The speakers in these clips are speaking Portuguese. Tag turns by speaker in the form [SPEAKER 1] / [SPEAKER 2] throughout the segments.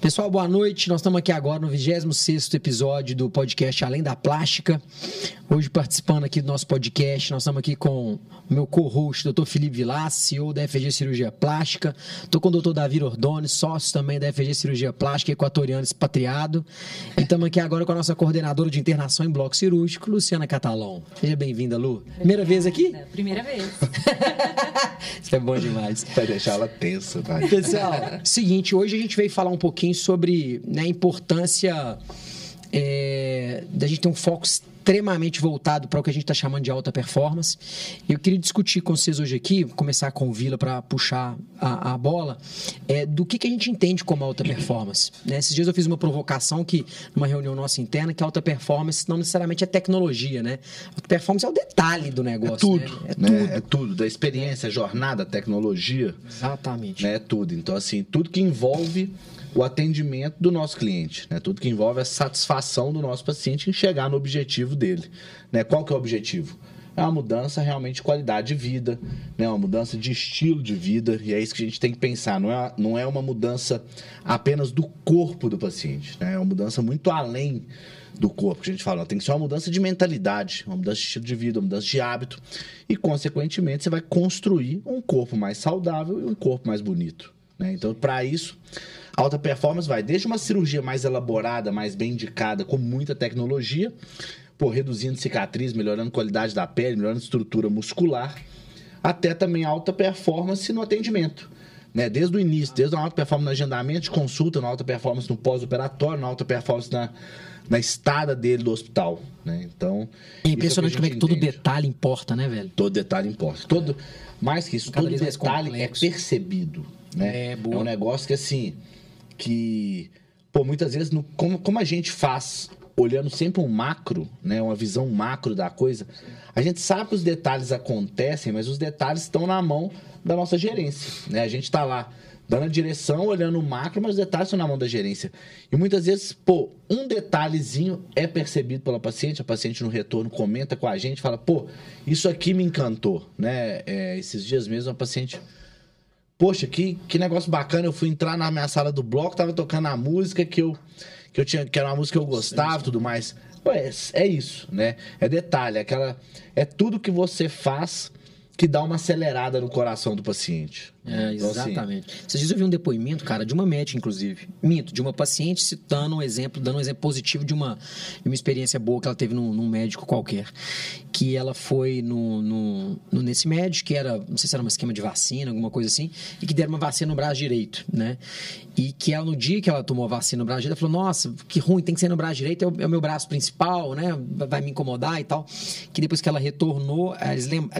[SPEAKER 1] Pessoal, boa noite. Nós estamos aqui agora no 26 episódio do podcast Além da Plástica. Hoje participando aqui do nosso podcast, nós estamos aqui com o meu co-host, Dr. Felipe Vilas, CEO da FG Cirurgia Plástica. Estou com o Dr. Davi Ordone, sócio também da FG Cirurgia Plástica, equatoriano expatriado. E estamos aqui agora com a nossa coordenadora de internação em bloco cirúrgico, Luciana Catalão. Seja bem-vinda, Lu. Primeira vez aqui?
[SPEAKER 2] Primeira vez.
[SPEAKER 1] Isso é bom demais.
[SPEAKER 3] Vai deixar ela tensa, vai.
[SPEAKER 1] Pessoal, seguinte, hoje a gente veio falar um pouquinho sobre né, a importância é, da gente ter um foco extremamente voltado para o que a gente está chamando de alta performance. Eu queria discutir com vocês hoje aqui, começar com o Vila para puxar a, a bola, é, do que, que a gente entende como alta performance. Né? Esses dias eu fiz uma provocação que, numa reunião nossa interna, que alta performance não necessariamente é tecnologia, né? Alta performance é o detalhe do negócio.
[SPEAKER 3] É tudo,
[SPEAKER 1] né?
[SPEAKER 3] é, né? tudo. é tudo. Da experiência, jornada, tecnologia.
[SPEAKER 1] Exatamente.
[SPEAKER 3] Né? É tudo. Então, assim, tudo que envolve o atendimento do nosso cliente, né? Tudo que envolve a satisfação do nosso paciente em chegar no objetivo dele, né? Qual que é o objetivo? É uma mudança realmente de qualidade de vida, né? Uma mudança de estilo de vida e é isso que a gente tem que pensar. Não é, não é uma mudança apenas do corpo do paciente, né? É uma mudança muito além do corpo que a gente fala. Tem que ser uma mudança de mentalidade, uma mudança de estilo de vida, uma mudança de hábito e, consequentemente, você vai construir um corpo mais saudável e um corpo mais bonito. Né? Então, para isso, alta performance vai desde uma cirurgia mais elaborada, mais bem indicada, com muita tecnologia, por reduzindo cicatriz, melhorando qualidade da pele, melhorando estrutura muscular, até também alta performance no atendimento. Né? Desde o início, desde a alta performance no agendamento de consulta, na alta performance no pós-operatório, na alta performance na, na estada dele do hospital. Né? Então.
[SPEAKER 1] É impressionante é como é que todo detalhe importa, né, velho?
[SPEAKER 3] Todo detalhe importa. Todo, mais que isso, Cada todo detalhe é percebido. Né? É, boa. é um negócio que assim. Que. Pô, muitas vezes, no, como, como a gente faz olhando sempre um macro, né, uma visão macro da coisa, a gente sabe que os detalhes acontecem, mas os detalhes estão na mão da nossa gerência. Né? A gente está lá dando a direção, olhando o macro, mas os detalhes estão na mão da gerência. E muitas vezes, pô, um detalhezinho é percebido pela paciente, a paciente no retorno comenta com a gente, fala, pô, isso aqui me encantou, né? É, esses dias mesmo a paciente poxa, que, que negócio bacana. Eu fui entrar na minha sala do bloco, tava tocando a música que eu, que eu tinha, que era uma música que eu gostava e tudo mais. É, é, isso, né? É detalhe, é aquela. É tudo que você faz que dá uma acelerada no coração do paciente.
[SPEAKER 1] É, então, assim, exatamente. Assim... Vocês vi um depoimento, cara, de uma médica, inclusive. Minto, de uma paciente citando um exemplo, dando um exemplo positivo de uma, de uma experiência boa que ela teve num, num médico qualquer. Que ela foi no, no, no, nesse médico, que era, não sei se era um esquema de vacina, alguma coisa assim, e que deram uma vacina no braço direito, né? E que ela, no dia que ela tomou a vacina no braço direito, ela falou: Nossa, que ruim, tem que ser no braço direito, é o, é o meu braço principal, né? Vai me incomodar e tal. Que depois que ela retornou, eles, lembram,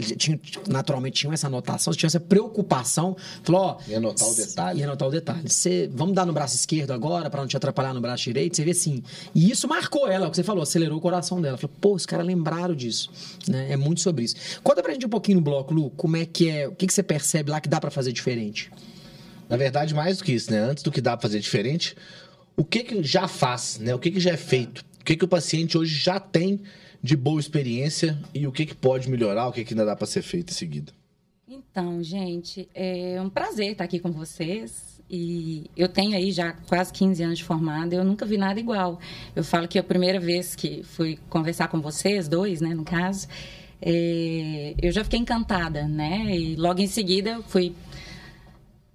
[SPEAKER 1] naturalmente tinham essa anotação, tinham essa preocupação Falou, ó.
[SPEAKER 3] E anotar o detalhe.
[SPEAKER 1] E anotar o detalhe. Você, vamos dar no braço esquerdo agora, para não te atrapalhar no braço direito. Você vê assim. E isso marcou ela, o que você falou, acelerou o coração dela. Falou, pô, os caras lembraram disso. Né? É muito sobre isso. Conta pra gente um pouquinho no bloco, Lu, como é que é, o que, que você percebe lá que dá para fazer diferente?
[SPEAKER 3] Na verdade, mais do que isso, né? Antes do que dá para fazer diferente, o que, que já faz, né? O que, que já é feito? O que, que o paciente hoje já tem de boa experiência e o que, que pode melhorar, o que, que ainda dá para ser feito em seguida?
[SPEAKER 2] Então, gente, é um prazer estar aqui com vocês. E eu tenho aí já quase 15 anos de formada, eu nunca vi nada igual. Eu falo que a primeira vez que fui conversar com vocês, dois, né, no caso, é, eu já fiquei encantada, né? E logo em seguida fui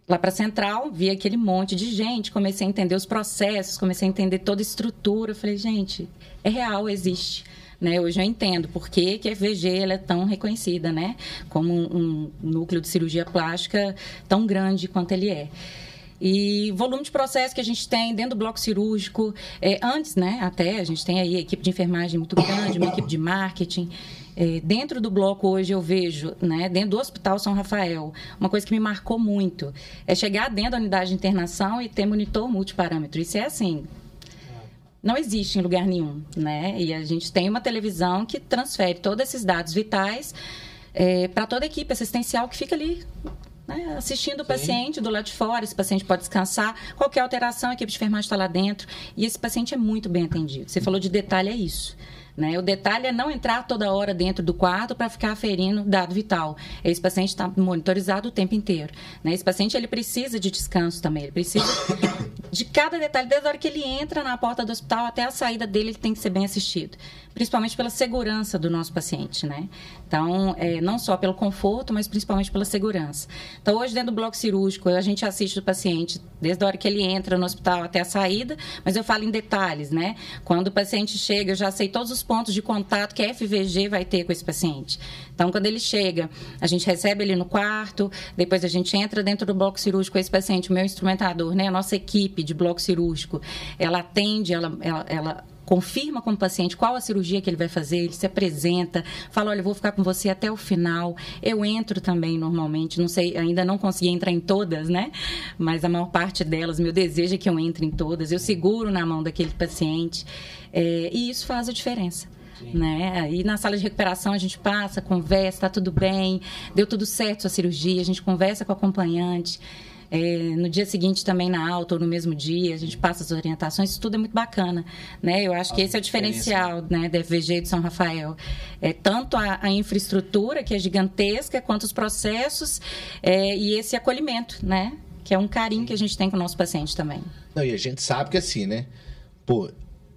[SPEAKER 2] lá para a central, vi aquele monte de gente, comecei a entender os processos, comecei a entender toda a estrutura. Eu falei, gente, é real, existe. Né? Hoje eu entendo por que, a FVG é tão reconhecida, né? Como um, um núcleo de cirurgia plástica tão grande quanto ele é. E volume de processo que a gente tem dentro do bloco cirúrgico, é, antes, né, até, a gente tem aí a equipe de enfermagem muito grande, uma equipe de marketing. É, dentro do bloco hoje eu vejo, né, dentro do Hospital São Rafael, uma coisa que me marcou muito é chegar dentro da unidade de internação e ter monitor multiparâmetro. Isso é assim, não existe em lugar nenhum, né? E a gente tem uma televisão que transfere todos esses dados vitais é, para toda a equipe assistencial que fica ali né, assistindo o Sim. paciente do lado de fora, esse paciente pode descansar, qualquer alteração, a equipe de enfermagem está lá dentro, e esse paciente é muito bem atendido. Você falou de detalhe, é isso. Né? O detalhe é não entrar toda hora dentro do quarto para ficar aferindo dado vital. Esse paciente está monitorizado o tempo inteiro. Né? Esse paciente ele precisa de descanso também, ele precisa de cada detalhe, desde a hora que ele entra na porta do hospital até a saída dele, ele tem que ser bem assistido. Principalmente pela segurança do nosso paciente, né? Então, é, não só pelo conforto, mas principalmente pela segurança. Então, hoje, dentro do bloco cirúrgico, a gente assiste o paciente desde a hora que ele entra no hospital até a saída, mas eu falo em detalhes, né? Quando o paciente chega, eu já sei todos os pontos de contato que a FVG vai ter com esse paciente. Então, quando ele chega, a gente recebe ele no quarto, depois a gente entra dentro do bloco cirúrgico com esse paciente, o meu instrumentador, né? A nossa equipe de bloco cirúrgico, ela atende, ela, ela, ela confirma com o paciente qual a cirurgia que ele vai fazer, ele se apresenta, fala, olha, vou ficar com você até o final. Eu entro também normalmente, não sei, ainda não consegui entrar em todas, né? Mas a maior parte delas, meu desejo é que eu entre em todas. Eu seguro na mão daquele paciente é, e isso faz a diferença. Né? Aí na sala de recuperação a gente passa, conversa, tá tudo bem, deu tudo certo a cirurgia, a gente conversa com o acompanhante. É, no dia seguinte também na alta ou no mesmo dia, a gente passa as orientações, isso tudo é muito bacana, né? Eu acho que esse é o diferencial, né, da FVG de São Rafael. É tanto a, a infraestrutura, que é gigantesca, quanto os processos é, e esse acolhimento, né? Que é um carinho que a gente tem com o nosso paciente também.
[SPEAKER 3] Não, e a gente sabe que assim, né? Pô,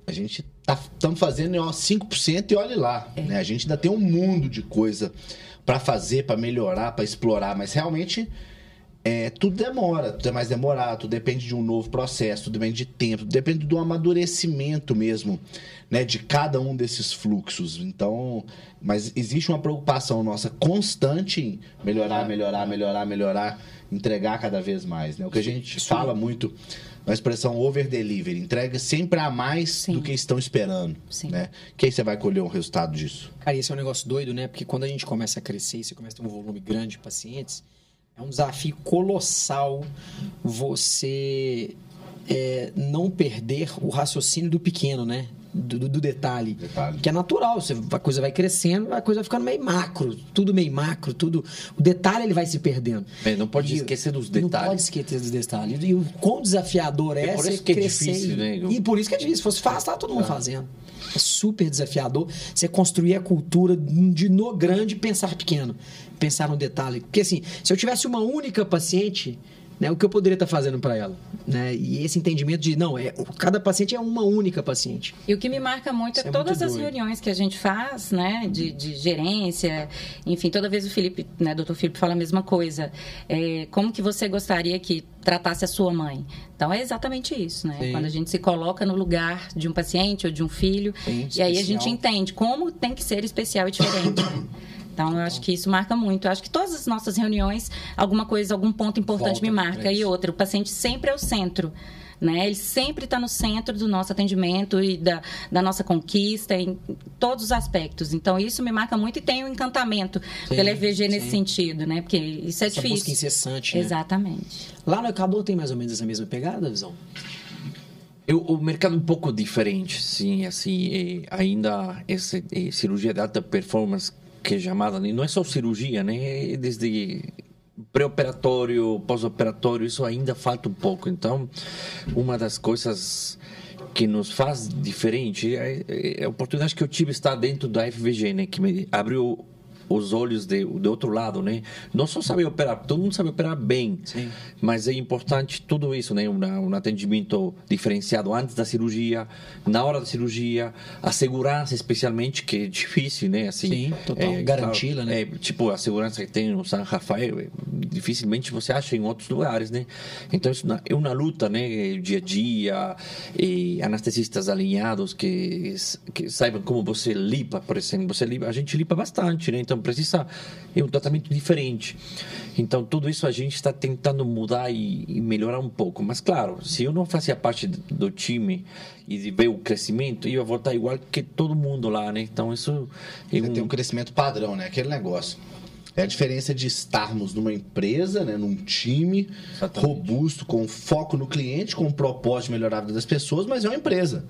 [SPEAKER 3] a gente estamos tá, fazendo ó, 5% e olhe lá. É. Né? A gente ainda tem um mundo de coisa para fazer, para melhorar, para explorar, mas realmente é, tudo demora, tudo é mais demorado, tudo depende de um novo processo, tudo depende de tempo, tudo depende do amadurecimento mesmo, né, de cada um desses fluxos. Então, mas existe uma preocupação nossa constante em melhorar, melhorar, melhorar, melhorar, entregar cada vez mais, né? O que a gente fala muito a expressão over delivery, entrega sempre a mais Sim. do que estão esperando, Sim. né? Que aí você vai colher um resultado disso.
[SPEAKER 1] Cara, esse é um negócio doido, né? Porque quando a gente começa a crescer, você começa a ter um volume grande de pacientes, é um desafio colossal você é, não perder o raciocínio do pequeno, né? Do, do detalhe, detalhe, Que é natural, você, a coisa vai crescendo, a coisa vai ficando meio macro, tudo meio macro, tudo. O detalhe ele vai se perdendo.
[SPEAKER 4] É, não pode e, esquecer dos detalhes.
[SPEAKER 1] Não pode esquecer dos detalhes. E o quão desafiador é, é
[SPEAKER 4] por isso que crescer. É difícil, né?
[SPEAKER 1] E por isso que é difícil. Se fosse fácil, tá todo mundo ah. fazendo. É super desafiador você construir a cultura de no grande pensar pequeno pensar no detalhe. Porque assim, se eu tivesse uma única paciente, né, o que eu poderia estar fazendo para ela? Né? E esse entendimento de, não, é, cada paciente é uma única paciente.
[SPEAKER 2] E o que me marca muito é, é todas muito as reuniões que a gente faz, né, de, de, gerência, enfim, toda vez o Felipe, né, doutor Felipe fala a mesma coisa. É, como que você gostaria que tratasse a sua mãe? Então é exatamente isso, né? Sim. Quando a gente se coloca no lugar de um paciente ou de um filho, Sim, e aí a gente entende como tem que ser especial e diferente. Então, eu acho que isso marca muito. Eu acho que todas as nossas reuniões, alguma coisa, algum ponto importante Volta me marca. E outra, o paciente sempre é o centro. Né? Ele sempre está no centro do nosso atendimento e da, da nossa conquista, em todos os aspectos. Então, isso me marca muito e tem um encantamento sim, pela EVG sim. nesse sentido, né? Porque isso é
[SPEAKER 1] Essa
[SPEAKER 2] difícil.
[SPEAKER 1] busca incessante, né?
[SPEAKER 2] Exatamente.
[SPEAKER 1] Lá no Equador tem mais ou menos essa mesma pegada, Visão?
[SPEAKER 4] Eu, o mercado é um pouco diferente, sim, assim, ainda essa cirurgia de alta performance que é chamada, não é só cirurgia, né? É desde pré-operatório, pós-operatório, isso ainda falta um pouco. Então, uma das coisas que nos faz diferente é, é a oportunidade que eu tive estar dentro da FVG, né? Que me abriu os olhos de, do outro lado, né? Não só saber operar, todo mundo sabe operar bem, Sim. mas é importante tudo isso, né? Um, um atendimento diferenciado antes da cirurgia, na hora da cirurgia, a segurança especialmente, que é difícil, né? Assim,
[SPEAKER 1] Sim, total. É, Garanti-la, né?
[SPEAKER 4] É, tipo, a segurança que tem no San Rafael, é, dificilmente você acha em outros lugares, né? Então, isso é uma luta, né? Dia a dia, e anestesistas alinhados que, que saibam como você limpa, por exemplo. Você limpa, a gente limpa bastante, né? Então, então precisa é um tratamento diferente. Então tudo isso a gente está tentando mudar e, e, melhorar um pouco. Mas claro, se eu não fazia parte do time e de ver o crescimento, eu ia voltar igual que todo mundo lá, né? Então isso
[SPEAKER 3] é um... tem um crescimento padrão, né? Aquele negócio. É a diferença de estarmos numa empresa, né, num time Exatamente. robusto, com foco no cliente, com o propósito de melhorar a vida das pessoas, mas é uma empresa.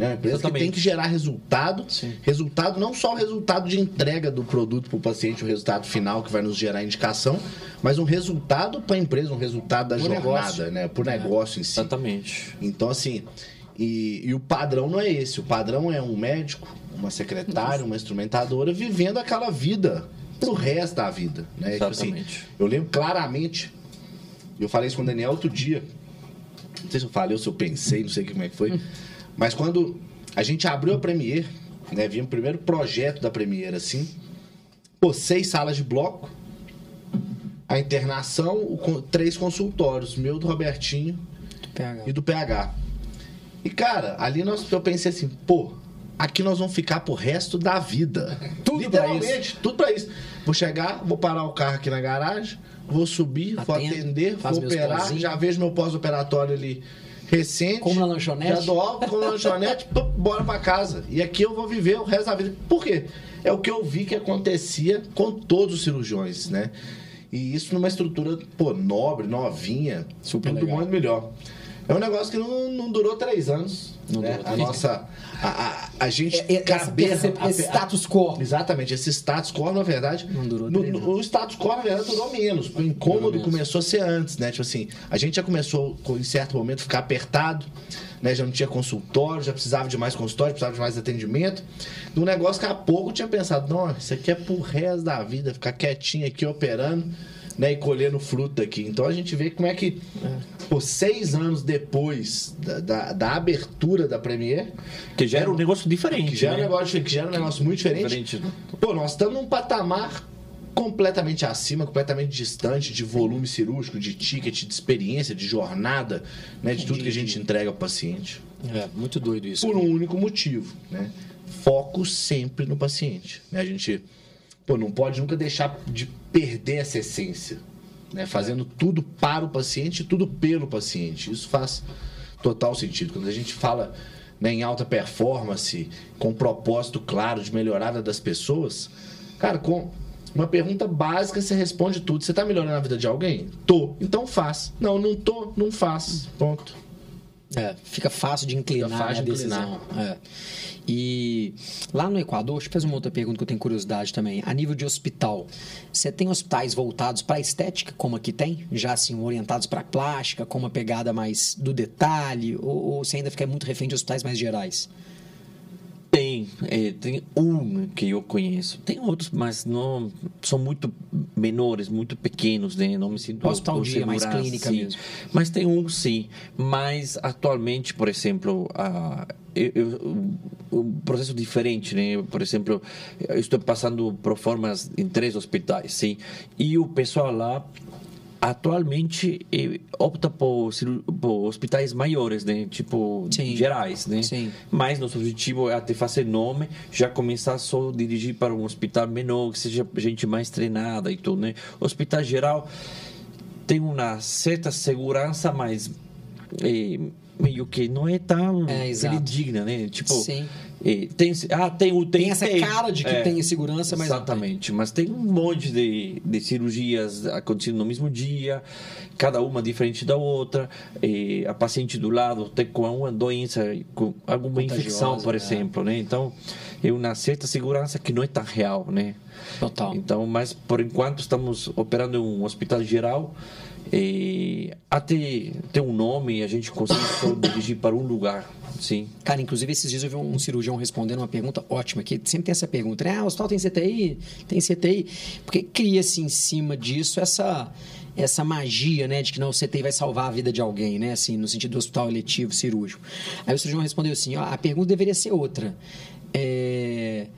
[SPEAKER 3] Né? Uma empresa Exatamente. que tem que gerar resultado. Sim. Resultado, não só o resultado de entrega do produto para o paciente, o resultado final que vai nos gerar indicação, mas um resultado para a empresa, um resultado da por jornada, negócio. né? Por é. negócio em si.
[SPEAKER 4] Exatamente.
[SPEAKER 3] Então, assim, e, e, o padrão não é esse. O padrão é um médico, uma secretária, uma instrumentadora vivendo aquela vida pro resto da vida. Né? Exatamente. Tipo assim, eu lembro claramente, eu falei isso com o Daniel outro dia, Não sei se eu falei ou se eu pensei, não sei como é que foi. Mas quando a gente abriu a Premiere, né? Vinha o primeiro projeto da Premiere, assim. Pô, seis salas de bloco. A internação, o três consultórios. Meu, do Robertinho
[SPEAKER 1] PH.
[SPEAKER 3] e do PH. E, cara, ali nós, eu pensei assim, pô, aqui nós vamos ficar pro resto da vida.
[SPEAKER 1] Tudo pra
[SPEAKER 3] Literalmente, tudo pra isso. Vou chegar, vou parar o carro aqui na garagem, vou subir, vou
[SPEAKER 1] Atendo,
[SPEAKER 3] atender,
[SPEAKER 1] faz
[SPEAKER 3] vou operar, já vejo meu pós-operatório ali recente.
[SPEAKER 1] Como na lanchonete?
[SPEAKER 3] Como na lanchonete, pô, bora pra casa. E aqui eu vou viver o resto da vida. Por quê? É o que eu vi que acontecia com todos os cirurgiões, né? E isso numa estrutura, pô, nobre, novinha,
[SPEAKER 1] Super
[SPEAKER 3] tudo
[SPEAKER 1] legal.
[SPEAKER 3] muito melhor. É um negócio que não, não durou três anos.
[SPEAKER 1] Não
[SPEAKER 3] né?
[SPEAKER 1] durou
[SPEAKER 3] A nossa. A, a, a gente.
[SPEAKER 1] É- é-
[SPEAKER 3] caber-
[SPEAKER 1] esse-
[SPEAKER 3] a-
[SPEAKER 1] esse
[SPEAKER 3] a-
[SPEAKER 1] status quo.
[SPEAKER 3] Exatamente, esse status quo, na verdade.
[SPEAKER 1] Não durou
[SPEAKER 3] no- no-. O status quo, na verdade, durou menos. O incômodo
[SPEAKER 1] menos.
[SPEAKER 3] começou a ser antes, né? Tipo assim, a gente já começou, com- em certo momento, ficar apertado, né? Já não tinha consultório, já precisava de mais consultório, precisava de mais atendimento. Um negócio que há pouco eu tinha pensado, não, isso aqui é pro resto da vida, ficar quietinho aqui operando. Né, e colhendo fruta aqui. Então a gente vê como é que, por seis anos depois da, da, da abertura da Premiere,
[SPEAKER 4] Que já era um negócio diferente.
[SPEAKER 3] que já, é um
[SPEAKER 4] né?
[SPEAKER 3] negócio, que já era um negócio muito diferente.
[SPEAKER 4] Diferente.
[SPEAKER 3] Pô, nós estamos num patamar completamente acima, completamente distante de volume cirúrgico, de ticket, de experiência, de jornada, né, de tudo que a gente entrega ao paciente.
[SPEAKER 1] É, muito doido isso.
[SPEAKER 3] Por um único motivo, né? Foco sempre no paciente. Né? A gente pô, não pode nunca deixar de perder essa essência, né? Fazendo tudo para o paciente e tudo pelo paciente. Isso faz total sentido. Quando a gente fala né, em alta performance, com um propósito claro de melhorada das pessoas, cara, com uma pergunta básica você responde tudo. Você tá melhorando a vida de alguém? Tô. Então faz. Não, não tô, não faz. Ponto.
[SPEAKER 1] É, fica fácil de inclinar
[SPEAKER 3] fácil
[SPEAKER 1] a
[SPEAKER 3] de
[SPEAKER 1] decisão. É. E lá no Equador, deixa eu fazer uma outra pergunta que eu tenho curiosidade também. A nível de hospital, você tem hospitais voltados para estética, como aqui tem? Já assim, orientados para plástica, com uma pegada mais do detalhe? Ou, ou você ainda fica muito refém de hospitais mais gerais?
[SPEAKER 4] Tem, é, tem um que eu conheço. Tem outros, mas não são muito menores, muito pequenos, né? Não me sinto
[SPEAKER 1] dia, mais clínica
[SPEAKER 4] sim.
[SPEAKER 1] mesmo.
[SPEAKER 4] Mas tem um, sim. Mas atualmente, por exemplo, a eu, eu- um processo diferente, né? Por exemplo, eu estou passando por formas em três hospitais, sim. E o pessoal lá atualmente eh, opta por, por hospitais maiores, né? Tipo
[SPEAKER 1] Sim.
[SPEAKER 4] gerais, né?
[SPEAKER 1] Sim.
[SPEAKER 4] Mas nosso objetivo é até fazer nome, já começar só a dirigir para um hospital menor, que seja gente mais treinada e tudo, né? Hospital geral tem uma certa segurança, mas eh, meio que não é tão
[SPEAKER 1] É,
[SPEAKER 4] digna, né? Tipo,
[SPEAKER 1] Sim.
[SPEAKER 4] Eh, tem, ah, tem o
[SPEAKER 1] Tem essa cara de que tem segurança, mas tem.
[SPEAKER 4] Exatamente, mas tem um monte de, de cirurgias acontecendo no mesmo dia, cada uma diferente da outra. E a paciente do lado tem com uma doença, com alguma
[SPEAKER 1] Contagiosa,
[SPEAKER 4] infecção, por
[SPEAKER 1] é.
[SPEAKER 4] exemplo, né? Então, é uma certa segurança que não é tão real, né?
[SPEAKER 1] Total.
[SPEAKER 4] Então, mas por enquanto estamos operando em um hospital geral. E até ter um nome e a gente consegue só dirigir para um lugar, sim.
[SPEAKER 1] Cara, inclusive esses dias eu vi um cirurgião respondendo uma pergunta ótima, que sempre tem essa pergunta, né? Ah, o hospital tem CTI? Tem CTI? Porque cria-se em cima disso essa essa magia, né, de que não, o CTI vai salvar a vida de alguém, né, assim, no sentido do hospital eletivo, cirúrgico. Aí o cirurgião respondeu assim, ó, a pergunta deveria ser outra. É,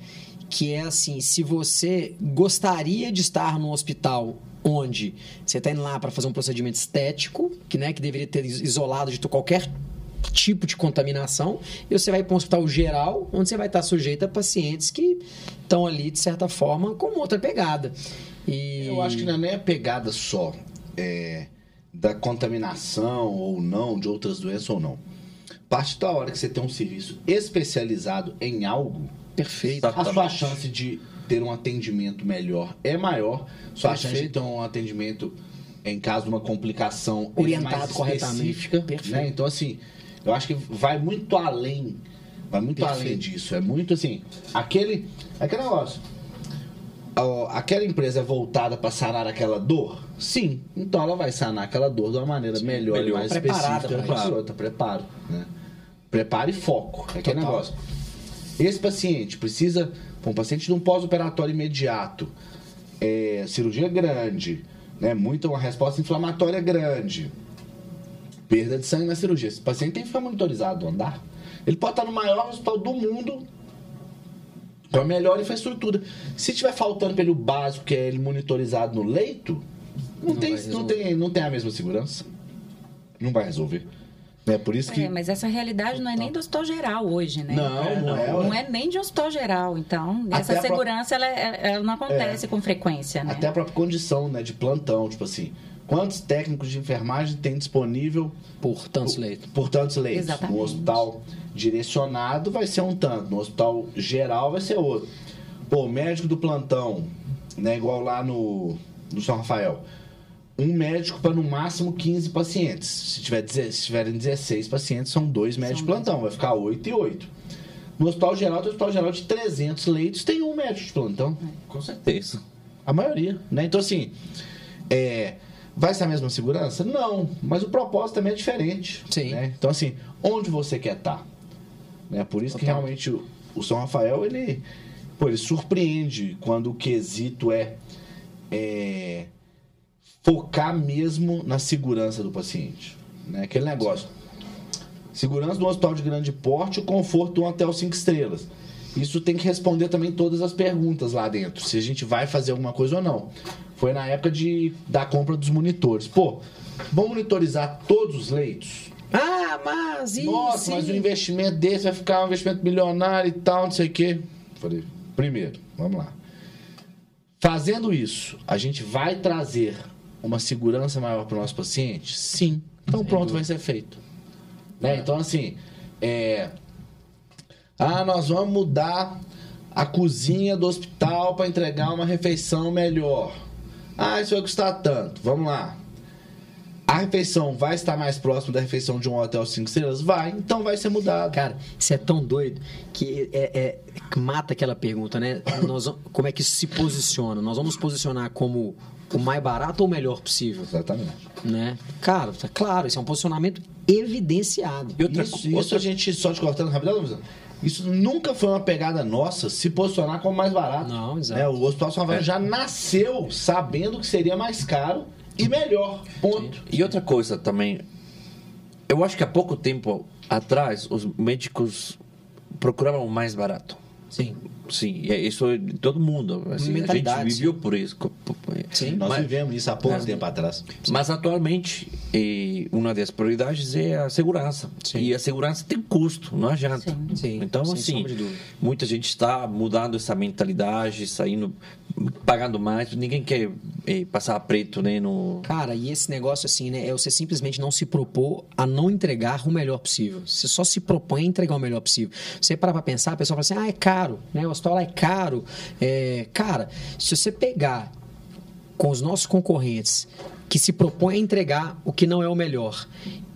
[SPEAKER 1] que é assim, se você gostaria de estar num hospital onde você está indo lá para fazer um procedimento estético, que, né, que deveria ter isolado de qualquer tipo de contaminação, e você vai para um hospital geral, onde você vai estar sujeito a pacientes que estão ali, de certa forma, com outra pegada. E...
[SPEAKER 3] Eu acho que não é nem a pegada só é, da contaminação ou não, de outras doenças ou não. Parte da hora que você tem um serviço especializado em algo,
[SPEAKER 1] Perfeito.
[SPEAKER 3] a sua
[SPEAKER 4] Exatamente.
[SPEAKER 3] chance de ter um atendimento melhor é maior. Sua chance de
[SPEAKER 1] Perfeito.
[SPEAKER 3] ter um atendimento em caso de uma complicação
[SPEAKER 1] Orientado
[SPEAKER 3] mais
[SPEAKER 1] corretamente.
[SPEAKER 3] específica,
[SPEAKER 1] Perfeito.
[SPEAKER 3] né? Então, assim, eu acho que vai muito além. Vai muito
[SPEAKER 1] Perfeito.
[SPEAKER 3] além disso. É muito assim. Aquele, aquele negócio. aquela empresa é voltada para sanar aquela dor? Sim. Então ela vai sanar aquela dor de uma maneira melhor, e
[SPEAKER 4] melhor.
[SPEAKER 3] mais
[SPEAKER 1] Preparada
[SPEAKER 3] específica. para
[SPEAKER 1] isso.
[SPEAKER 3] outra. Preparo. Né? Preparo e foco. É aquele
[SPEAKER 1] Total.
[SPEAKER 3] negócio. Esse paciente precisa, um paciente de um pós-operatório imediato, é, cirurgia grande, né? Muita uma resposta inflamatória grande. Perda de sangue na cirurgia. Esse paciente tem que ficar monitorizado no andar. Ele pode estar no maior hospital do mundo com a melhor infraestrutura. Se tiver faltando pelo básico, que é ele monitorizado no leito, não,
[SPEAKER 1] Não
[SPEAKER 3] tem, não, tem, não tem a mesma segurança. Não vai resolver. É por isso que.
[SPEAKER 2] É, mas essa realidade não é nem do hospital geral hoje, né?
[SPEAKER 3] Não, não é,
[SPEAKER 2] Não é nem de hospital geral. Então,
[SPEAKER 3] Até
[SPEAKER 2] essa segurança ela, ela não acontece com frequência, né?
[SPEAKER 3] Até a própria condição né, de plantão, tipo assim. Quantos técnicos de enfermagem tem disponível
[SPEAKER 1] Por tantos leitos.
[SPEAKER 3] por tantos leitos?
[SPEAKER 2] Exatamente.
[SPEAKER 3] No hospital direcionado vai ser um tanto, no hospital geral vai ser outro. Pô, o médico do plantão, né, igual lá no, no São Rafael. Um médico para no máximo 15 pacientes. Se, tiver, se tiverem 16 pacientes, são dois médicos de plantão, vai ficar 8 e 8. No hospital geral, tem um hospital geral de 300 leitos, tem um médico de plantão.
[SPEAKER 4] Com certeza.
[SPEAKER 3] A maioria, né? Então, assim, é, vai ser a mesma segurança? Não, mas o propósito também é diferente.
[SPEAKER 1] Sim.
[SPEAKER 3] né? Então, assim, onde você quer estar? Né? Por isso que realmente o, o São Rafael, ele, pô, ele surpreende quando o quesito é, é focar mesmo na segurança do paciente. Né? Aquele negócio. Segurança do hospital de grande porte e conforto de um hotel cinco estrelas. Isso tem que responder também todas as perguntas lá dentro, se a gente vai fazer alguma coisa ou não. Foi na época de, da compra dos monitores. Pô, vamos monitorizar todos os leitos?
[SPEAKER 1] Ah, mas e
[SPEAKER 3] Nossa, mas o investimento desse vai ficar um investimento milionário e tal, não sei o quê. Falei, primeiro, vamos lá. Fazendo isso, a gente vai trazer uma segurança maior para o nosso paciente? Sim. Então pronto, vai ser feito. Né? Então, assim, é... Ah, nós vamos mudar a cozinha do hospital para entregar uma refeição melhor. Ah, isso vai custar tanto. Vamos lá. A refeição vai estar mais próxima da refeição de um hotel 5 estrelas? Vai, então vai ser mudado.
[SPEAKER 1] Cara, isso é tão doido que é, é- mata aquela pergunta, né? Nós, como é que isso se posiciona? Nós vamos posicionar como o mais barato ou o melhor possível,
[SPEAKER 3] Exatamente.
[SPEAKER 1] né? Cara, tá claro, isso é um posicionamento evidenciado.
[SPEAKER 4] E outra,
[SPEAKER 3] isso,
[SPEAKER 4] co-
[SPEAKER 3] isso
[SPEAKER 4] outra
[SPEAKER 3] a gente, só te cortando rapidão, isso nunca foi uma pegada nossa se posicionar como mais barato.
[SPEAKER 1] Não, exato.
[SPEAKER 3] Né? O Hospital São Rafael
[SPEAKER 4] É.
[SPEAKER 3] já nasceu sabendo que seria mais caro e melhor. Ponto.
[SPEAKER 4] E outra coisa também, eu acho que há pouco tempo atrás os médicos procuravam o mais barato.
[SPEAKER 1] Sim.
[SPEAKER 4] Sim, é isso é de todo mundo. Assim, a gente
[SPEAKER 1] Mentalidade,
[SPEAKER 4] viveu por isso.
[SPEAKER 1] Sim.
[SPEAKER 3] Nós
[SPEAKER 4] Mas-
[SPEAKER 3] vivemos isso há pouco
[SPEAKER 4] É.
[SPEAKER 3] tempo atrás.
[SPEAKER 4] Mas atualmente, uma das prioridades é a segurança.
[SPEAKER 1] Sim.
[SPEAKER 4] E a segurança tem custo, não adianta.
[SPEAKER 2] Sim.
[SPEAKER 1] Sim,
[SPEAKER 4] Então, assim, muita gente está mudando essa mentalidade, saindo, pagando mais. Ninguém quer eh, passar preto, né? No...
[SPEAKER 1] Cara, e esse negócio assim, né? É você simplesmente não se propor a não entregar o melhor possível. Você só se propõe a entregar o melhor possível. Você parar pra pensar, a pessoa fala assim, ah, é caro, né? Hospital lá é caro. É... Cara, se você pegar com os nossos concorrentes que se propõem a entregar o que não é o melhor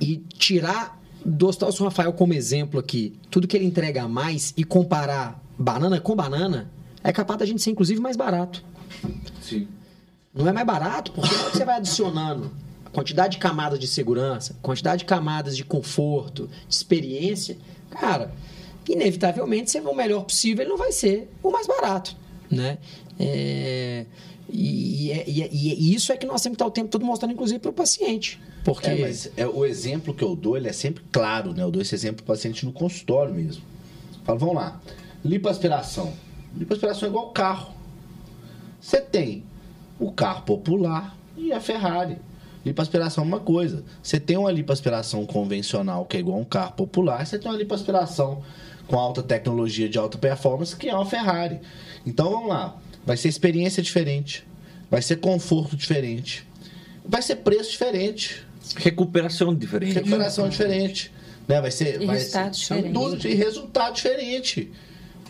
[SPEAKER 1] e tirar do Hospital São Rafael como exemplo aqui, tudo que ele entrega a mais e comparar banana com banana, é capaz da gente ser inclusive mais barato.
[SPEAKER 3] Sim.
[SPEAKER 1] Não é mais barato porque que você vai adicionando quantidade de camadas de segurança, quantidade de camadas de conforto, de experiência, cara, inevitavelmente você vai o melhor possível, ele não vai ser o mais barato, né? É, e, e é- e é- e isso é que nós temos que estar o tempo todo mostrando, inclusive, para o paciente. Porque.
[SPEAKER 3] É, mas é, o exemplo que eu dou, ele é sempre claro, né? Eu dou esse exemplo pro paciente no consultório mesmo. Falo, vamos lá. Lipoaspiração. Lipoaspiração é igual carro. Você tem o carro popular e a Ferrari. Lipoaspiração é uma coisa. Você tem uma lipoaspiração convencional, que é igual um carro popular, você tem uma lipoaspiração com alta tecnologia de alta performance, que é uma Ferrari. Então vamos lá. Vai ser experiência diferente. Vai ser conforto diferente. Vai ser preço diferente.
[SPEAKER 4] Recuperação diferente.
[SPEAKER 3] Recuperação diferente. Né? Vai ser.
[SPEAKER 2] E
[SPEAKER 3] vai
[SPEAKER 2] resultado
[SPEAKER 3] ser,
[SPEAKER 2] diferente.
[SPEAKER 3] Tudo, e resultado diferente.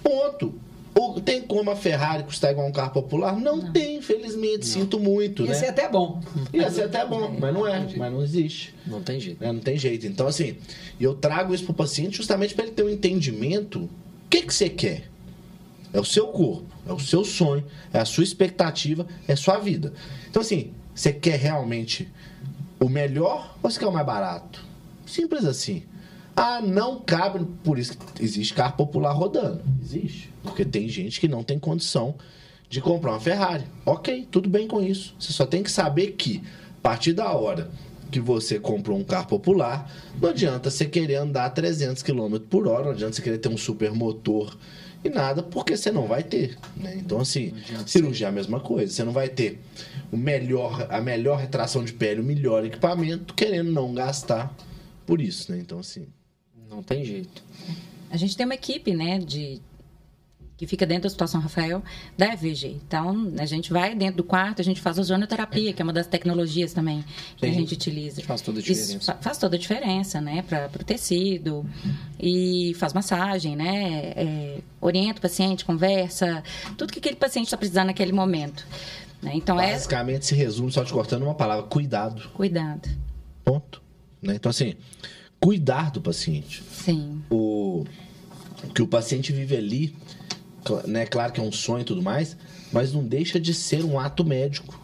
[SPEAKER 3] Ponto. Ou tem como a Ferrari custar igual um carro popular? Não, tem, infelizmente. Sinto muito,
[SPEAKER 1] Ia
[SPEAKER 3] né?
[SPEAKER 1] ser até bom.
[SPEAKER 3] Ia ser até bom, mas não é. Mas não existe.
[SPEAKER 1] Não tem jeito.
[SPEAKER 3] né? Não tem jeito. Então, assim, eu trago isso pro paciente justamente para ele ter um entendimento. O que, que você quer? É o seu corpo, é o seu sonho, é a sua expectativa, é a sua vida. Então, assim, você quer realmente o melhor ou você quer o mais barato? Simples assim. Ah, não cabe. Por isso que existe carro popular rodando. Existe. Porque tem gente que não tem condição de comprar uma Ferrari. Ok, tudo bem com isso. Você só tem que saber que, a partir da hora que você comprou um carro popular, não adianta você querer andar 300 km por hora, não adianta você querer ter um super motor e nada, porque você não vai ter. Né? Então, assim, cirurgia é a mesma coisa. Você não vai ter o melhor, a melhor retração de pele, o melhor equipamento, querendo não gastar por isso. Né? Então, assim.
[SPEAKER 1] Não tem jeito.
[SPEAKER 2] A gente tem uma equipe, né, de que fica dentro da situação Rafael, da EVG. Então, a gente vai dentro do quarto, a gente faz ozonioterapia, que é uma das tecnologias também que Sim. a gente utiliza.
[SPEAKER 1] Faz toda a diferença. Isso
[SPEAKER 2] faz toda a diferença, né, para o tecido. E faz massagem, né, é, orienta o paciente, conversa, tudo que aquele paciente está precisando naquele momento. Né? Então,
[SPEAKER 3] é Basicamente, é... se resume, só te cortando uma palavra, cuidado.
[SPEAKER 2] Cuidado.
[SPEAKER 3] Ponto. Né? Então, assim, cuidar do paciente.
[SPEAKER 2] Sim.
[SPEAKER 3] O que o paciente vive ali né, claro que é um sonho e tudo mais, mas não deixa de ser um ato médico.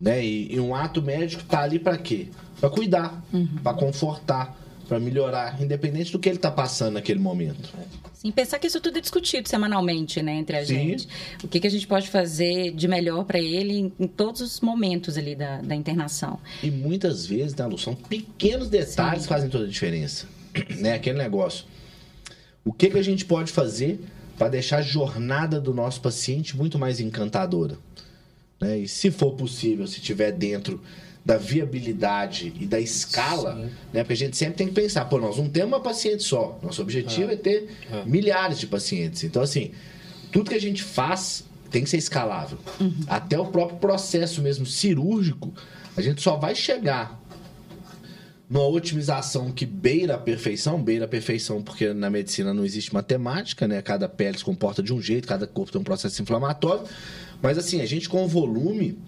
[SPEAKER 3] Né? E, e um ato médico tá ali para quê? Para cuidar, uhum. para confortar, para melhorar, independente do que ele tá passando naquele momento.
[SPEAKER 2] Sim, pensar que isso tudo é discutido semanalmente, né, entre a Sim. gente. O que, que a gente pode fazer de melhor para ele em, em, todos os momentos ali da, da internação.
[SPEAKER 3] E muitas vezes, né, Lu, são pequenos detalhes Sim. que fazem toda a diferença. né? Aquele negócio. O que, que a gente pode fazer para deixar a jornada do nosso paciente muito mais encantadora. Né? E se for possível, se tiver dentro da viabilidade e da escala, né? Porque a gente sempre tem que pensar, pô, nós não temos uma paciente só. Nosso objetivo é, é ter é. milhares de pacientes. Então, assim, tudo que a gente faz tem que ser escalável. Uhum. Até o próprio processo mesmo cirúrgico, a gente só vai chegar numa otimização que beira a perfeição, beira a perfeição porque na medicina não existe matemática, né? Cada pele se comporta de um jeito, cada corpo tem um processo inflamatório. Mas assim, a gente com volume,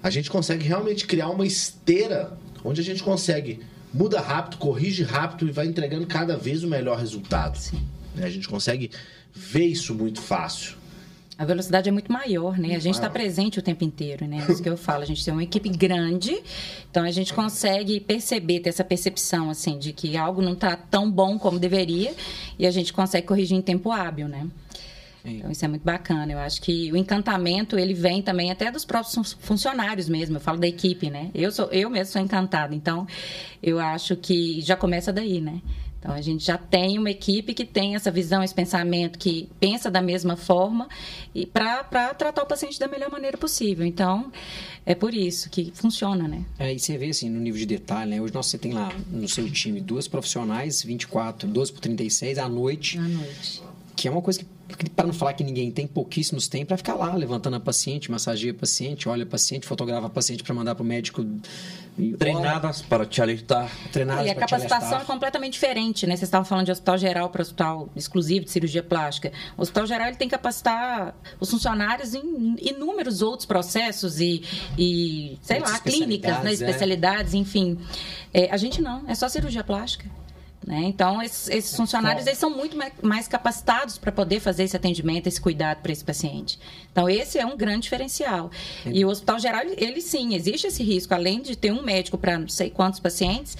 [SPEAKER 3] a gente consegue realmente criar uma esteira onde a gente consegue muda rápido, corrige rápido e vai entregando cada vez o melhor resultado. Sim. A gente consegue ver isso muito fácil.
[SPEAKER 2] A velocidade é muito maior, né? A gente está presente o tempo inteiro, né? É isso que eu falo. A gente tem uma equipe grande, então a gente consegue perceber, ter essa percepção, assim, de que algo não está tão bom como deveria e a gente consegue corrigir em tempo hábil, né? Então isso é muito bacana. Eu acho que o encantamento ele vem também até dos próprios funcionários mesmo. Eu falo da equipe, né? Eu sou eu mesmo sou encantada. Então eu acho que já começa daí, né? Então, a gente já tem uma equipe que tem essa visão, esse pensamento, que pensa da mesma forma e para tratar o paciente da melhor maneira possível. Então, é por isso que funciona, né?
[SPEAKER 1] É, e você vê, assim, no nível de detalhe, né? Hoje você tem lá no seu time duas profissionais, 24, 12 por 36, à noite.
[SPEAKER 2] À noite.
[SPEAKER 1] Que é uma coisa que para não falar que ninguém tem, pouquíssimos tem para ficar lá levantando a paciente, massageia a paciente, olha a paciente, fotografa a paciente para mandar para o médico.
[SPEAKER 4] Treinadas para te alertar.
[SPEAKER 2] Treinadas e a capacitação é completamente diferente, né? Vocês estavam falando de hospital geral para hospital exclusivo de cirurgia plástica. O hospital geral ele tem que capacitar os funcionários em inúmeros outros processos e, e sei lá, clínicas, né? especialidades, é. enfim. É, a gente não, é só cirurgia plástica. Né? Então, esses, esses funcionários eles são muito mais capacitados para poder fazer esse atendimento, esse cuidado para esse paciente. Então, esse é um grande diferencial. E o Hospital Geral, ele sim, existe esse risco. Além de ter um médico para não sei quantos pacientes,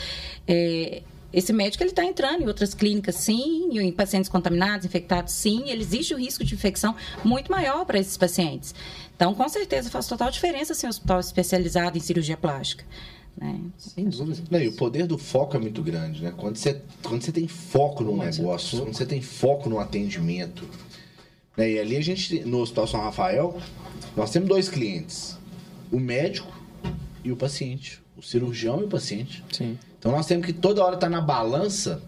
[SPEAKER 2] é, esse médico ele está entrando em outras clínicas, sim, em pacientes contaminados, infectados, sim. Ele existe o risco de infecção muito maior para esses pacientes. Então, com certeza, faz total diferença ser um hospital especializado em cirurgia plástica. Né?
[SPEAKER 3] Sem dúvida. Não, e o poder do foco é muito grande, né? Quando você, quando você tem foco no negócio, quando você tem foco no atendimento. Né? E ali a gente, no Hospital São Rafael, nós temos dois clientes: o médico e o paciente. O cirurgião e o paciente.
[SPEAKER 1] Sim.
[SPEAKER 3] Então nós temos que toda hora estar tá na balança,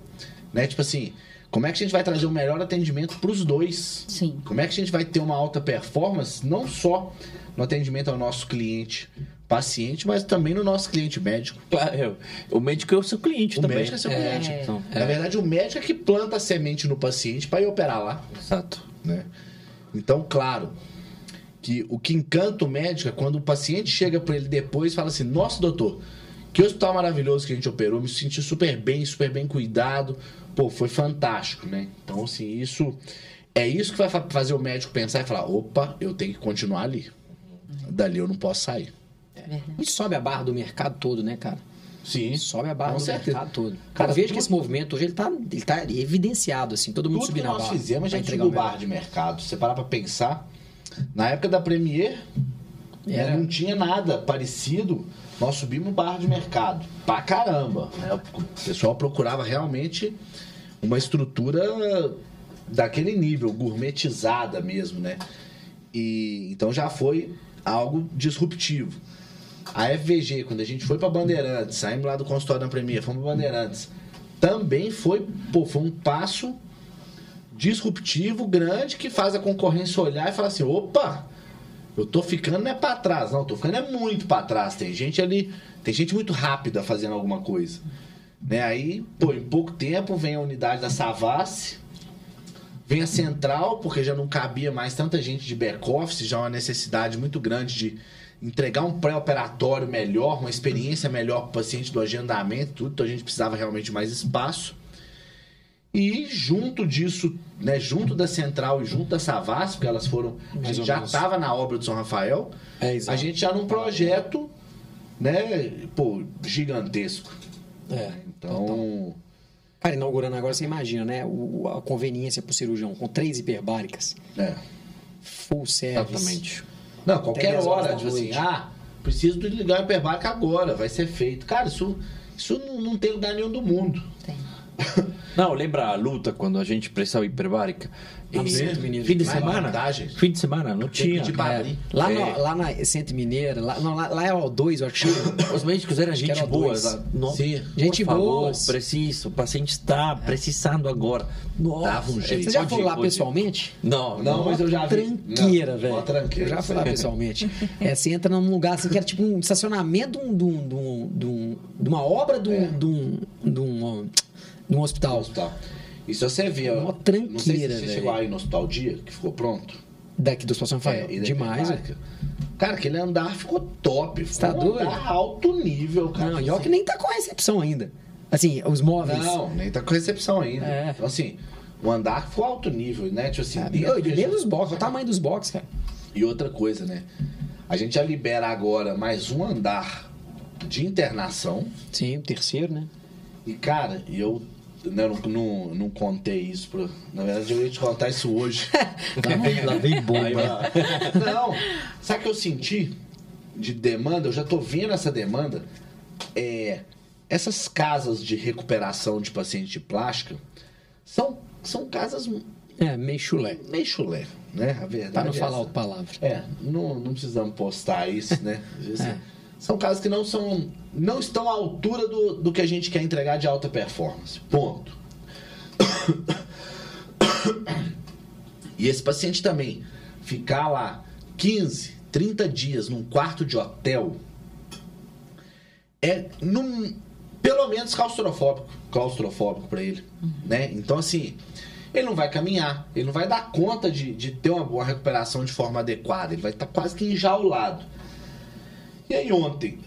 [SPEAKER 3] né? Tipo assim, como é que a gente vai trazer o melhor atendimento para os dois?
[SPEAKER 2] Sim.
[SPEAKER 3] Como é que a gente vai ter uma alta performance, não só no atendimento ao nosso cliente, paciente, mas também no nosso cliente médico.
[SPEAKER 4] Claro, o médico é o seu cliente
[SPEAKER 3] o
[SPEAKER 4] também.
[SPEAKER 3] O médico é seu cliente. É, então, é. Na verdade, o médico é que planta a semente no paciente para ir operar lá.
[SPEAKER 4] Exato.
[SPEAKER 3] Né? Então, claro, que o que encanta o médico é quando o paciente chega para ele depois e fala assim: Nossa, doutor, que hospital maravilhoso que a gente operou, me senti super bem, super bem cuidado. Pô, foi fantástico, né? Então, assim, isso é isso que vai fazer o médico pensar e falar: opa, eu tenho que continuar ali. Dali eu não posso sair.
[SPEAKER 1] É. E sobe a barra do mercado todo, né, cara?
[SPEAKER 3] Sim.
[SPEAKER 1] Sobe a barra do certeza. mercado todo. Cara, veja que esse movimento hoje ele tá, ele tá evidenciado, assim, todo mundo subindo a barra.
[SPEAKER 3] nós fizemos, a gente subiu barra de mercado. Você parar pra pensar, na época da Premier, né, Era... não tinha nada parecido nós subimos barra de mercado. Pra caramba. Né? O pessoal procurava realmente uma estrutura daquele nível, gourmetizada mesmo, né? E então já foi algo disruptivo. A FVG, quando a gente foi para Bandeirantes, saímos lá do consultório da Premier, fomos para Bandeirantes, também foi, pô, foi um passo disruptivo grande que faz a concorrência olhar e falar assim: opa, eu tô ficando não é para trás, não, tô ficando é muito para trás. Tem gente ali, tem gente muito rápida fazendo alguma coisa. Né? Aí, pô, em pouco tempo vem a unidade da Savassi, vem a central, porque já não cabia mais tanta gente de back-office, já é uma necessidade muito grande de entregar um pré-operatório melhor, uma experiência melhor para o paciente do agendamento, tudo, então a gente precisava realmente mais espaço. E junto disso, né, junto da Central e junto da Savassi, porque elas foram. a gente já estava na obra do São Rafael,
[SPEAKER 1] É,
[SPEAKER 3] a gente já num projeto, né, pô, gigantesco.
[SPEAKER 1] É.
[SPEAKER 3] Então.
[SPEAKER 1] Cara, inaugurando agora, você imagina, né? O, a conveniência pro cirurgião com três hiperbáricas,
[SPEAKER 3] É.
[SPEAKER 1] full service.
[SPEAKER 4] Exatamente.
[SPEAKER 3] Não, qualquer hora,
[SPEAKER 1] da
[SPEAKER 3] tipo assim,
[SPEAKER 1] noite.
[SPEAKER 3] ah, preciso de ligar o hiperbárico agora, vai ser feito. Cara, isso, isso não, não tem lugar nenhum do mundo.
[SPEAKER 2] Tem.
[SPEAKER 4] Não, lembra a luta quando a gente precisava hiperbárica?
[SPEAKER 1] Lá no
[SPEAKER 4] E- Fim de semana?
[SPEAKER 3] Vantagem.
[SPEAKER 4] Fim de semana, não tinha.
[SPEAKER 3] abrir.
[SPEAKER 1] É, lá,
[SPEAKER 4] É.
[SPEAKER 1] no- lá na Centro Mineira, lá, não, lá, lá é o 2, eu acho que
[SPEAKER 4] Os médicos eram gente boa. No-
[SPEAKER 3] Sim.
[SPEAKER 1] Gente boa.
[SPEAKER 4] Preciso, o paciente está precisando agora. Nossa,
[SPEAKER 3] Dava um jeito.
[SPEAKER 1] Você já foi lá
[SPEAKER 4] pode
[SPEAKER 1] pessoalmente?
[SPEAKER 4] Não,
[SPEAKER 3] Não, mas eu já vi.
[SPEAKER 1] Tranqueira,
[SPEAKER 3] Não,
[SPEAKER 1] velho.
[SPEAKER 3] uma tranqueira.
[SPEAKER 1] Eu já fui lá pessoalmente. É, você entra num lugar assim que era tipo um estacionamento de, um, de, um, de, um, de, um- de uma obra de um,
[SPEAKER 3] É.
[SPEAKER 1] de um, de um, um hospital.
[SPEAKER 3] hospital. E se você vê, ó,
[SPEAKER 1] Uma
[SPEAKER 3] não sei se
[SPEAKER 1] tranqueira,
[SPEAKER 3] você
[SPEAKER 1] velho.
[SPEAKER 3] chegou aí no hospital dia, que ficou pronto.
[SPEAKER 1] Daqui do Hospital São Rafael.
[SPEAKER 3] É,
[SPEAKER 1] Demais, velho.
[SPEAKER 3] Cara, aquele andar ficou top. Ficou
[SPEAKER 1] tá
[SPEAKER 3] um
[SPEAKER 1] doido?
[SPEAKER 3] andar alto nível, cara.
[SPEAKER 1] Não, e
[SPEAKER 3] Assim,
[SPEAKER 1] que nem tá com a recepção ainda. Assim, os móveis.
[SPEAKER 3] Não, nem tá com recepção ainda.
[SPEAKER 1] É.
[SPEAKER 3] Então, assim, o andar ficou alto nível, né? Tipo assim,
[SPEAKER 1] Ah,
[SPEAKER 3] dentro gente-
[SPEAKER 1] dos boxes, o tamanho dos boxes, cara.
[SPEAKER 3] E outra coisa, né? A gente já libera agora mais um andar de internação.
[SPEAKER 1] Sim, o terceiro, né?
[SPEAKER 3] E, cara, eu né, não, não, não contei isso. Pra... Na verdade, eu ia te contar isso hoje.
[SPEAKER 1] Lá vem, lá vem bomba.
[SPEAKER 3] Não, sabe o que eu senti de demanda? Eu já tô vendo essa demanda. É, essas casas de recuperação de paciente de plástica são, são casas
[SPEAKER 1] É, meio chulé.
[SPEAKER 3] meio chulé, né? A verdade
[SPEAKER 1] Pra não
[SPEAKER 3] é
[SPEAKER 1] falar
[SPEAKER 3] essa.
[SPEAKER 1] outra palavra.
[SPEAKER 3] É, não, não precisamos postar isso, né? Assim,
[SPEAKER 1] É.
[SPEAKER 3] São casos que não são. não estão à altura do, do que a gente quer entregar de alta performance. Ponto. E esse paciente também ficar lá 15, 30 dias num quarto de hotel é num, pelo menos claustrofóbico, claustrofóbico para ele, né? Então assim, ele não vai caminhar, ele não vai dar conta de, de ter uma boa recuperação de forma adequada, ele vai estar quase que enjaulado. E aí ontem,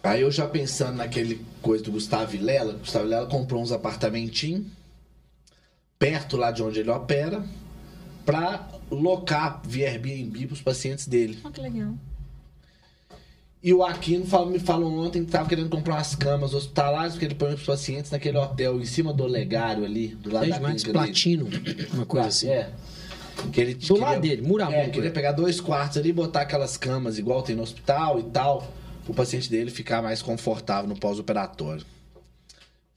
[SPEAKER 3] aí eu já pensando naquele coisa do Gustavo Vilela, Gustavo Vilela comprou uns apartamentinhos perto lá de onde ele opera para locar via Airbnb para os pacientes dele.
[SPEAKER 2] Oh, que legal.
[SPEAKER 3] E o Aquino falou- me falou ontem que estava querendo comprar umas camas hospitalares, porque ele põe os pacientes naquele hotel em cima do olegário ali, do lado
[SPEAKER 1] É
[SPEAKER 3] da dele.
[SPEAKER 1] platino, uma coisa assim.
[SPEAKER 3] É. Que ele
[SPEAKER 1] Do lado dele, muro a
[SPEAKER 3] É, queria pegar dois quartos ali e botar aquelas camas igual tem no hospital e tal, o paciente dele ficar mais confortável no pós-operatório.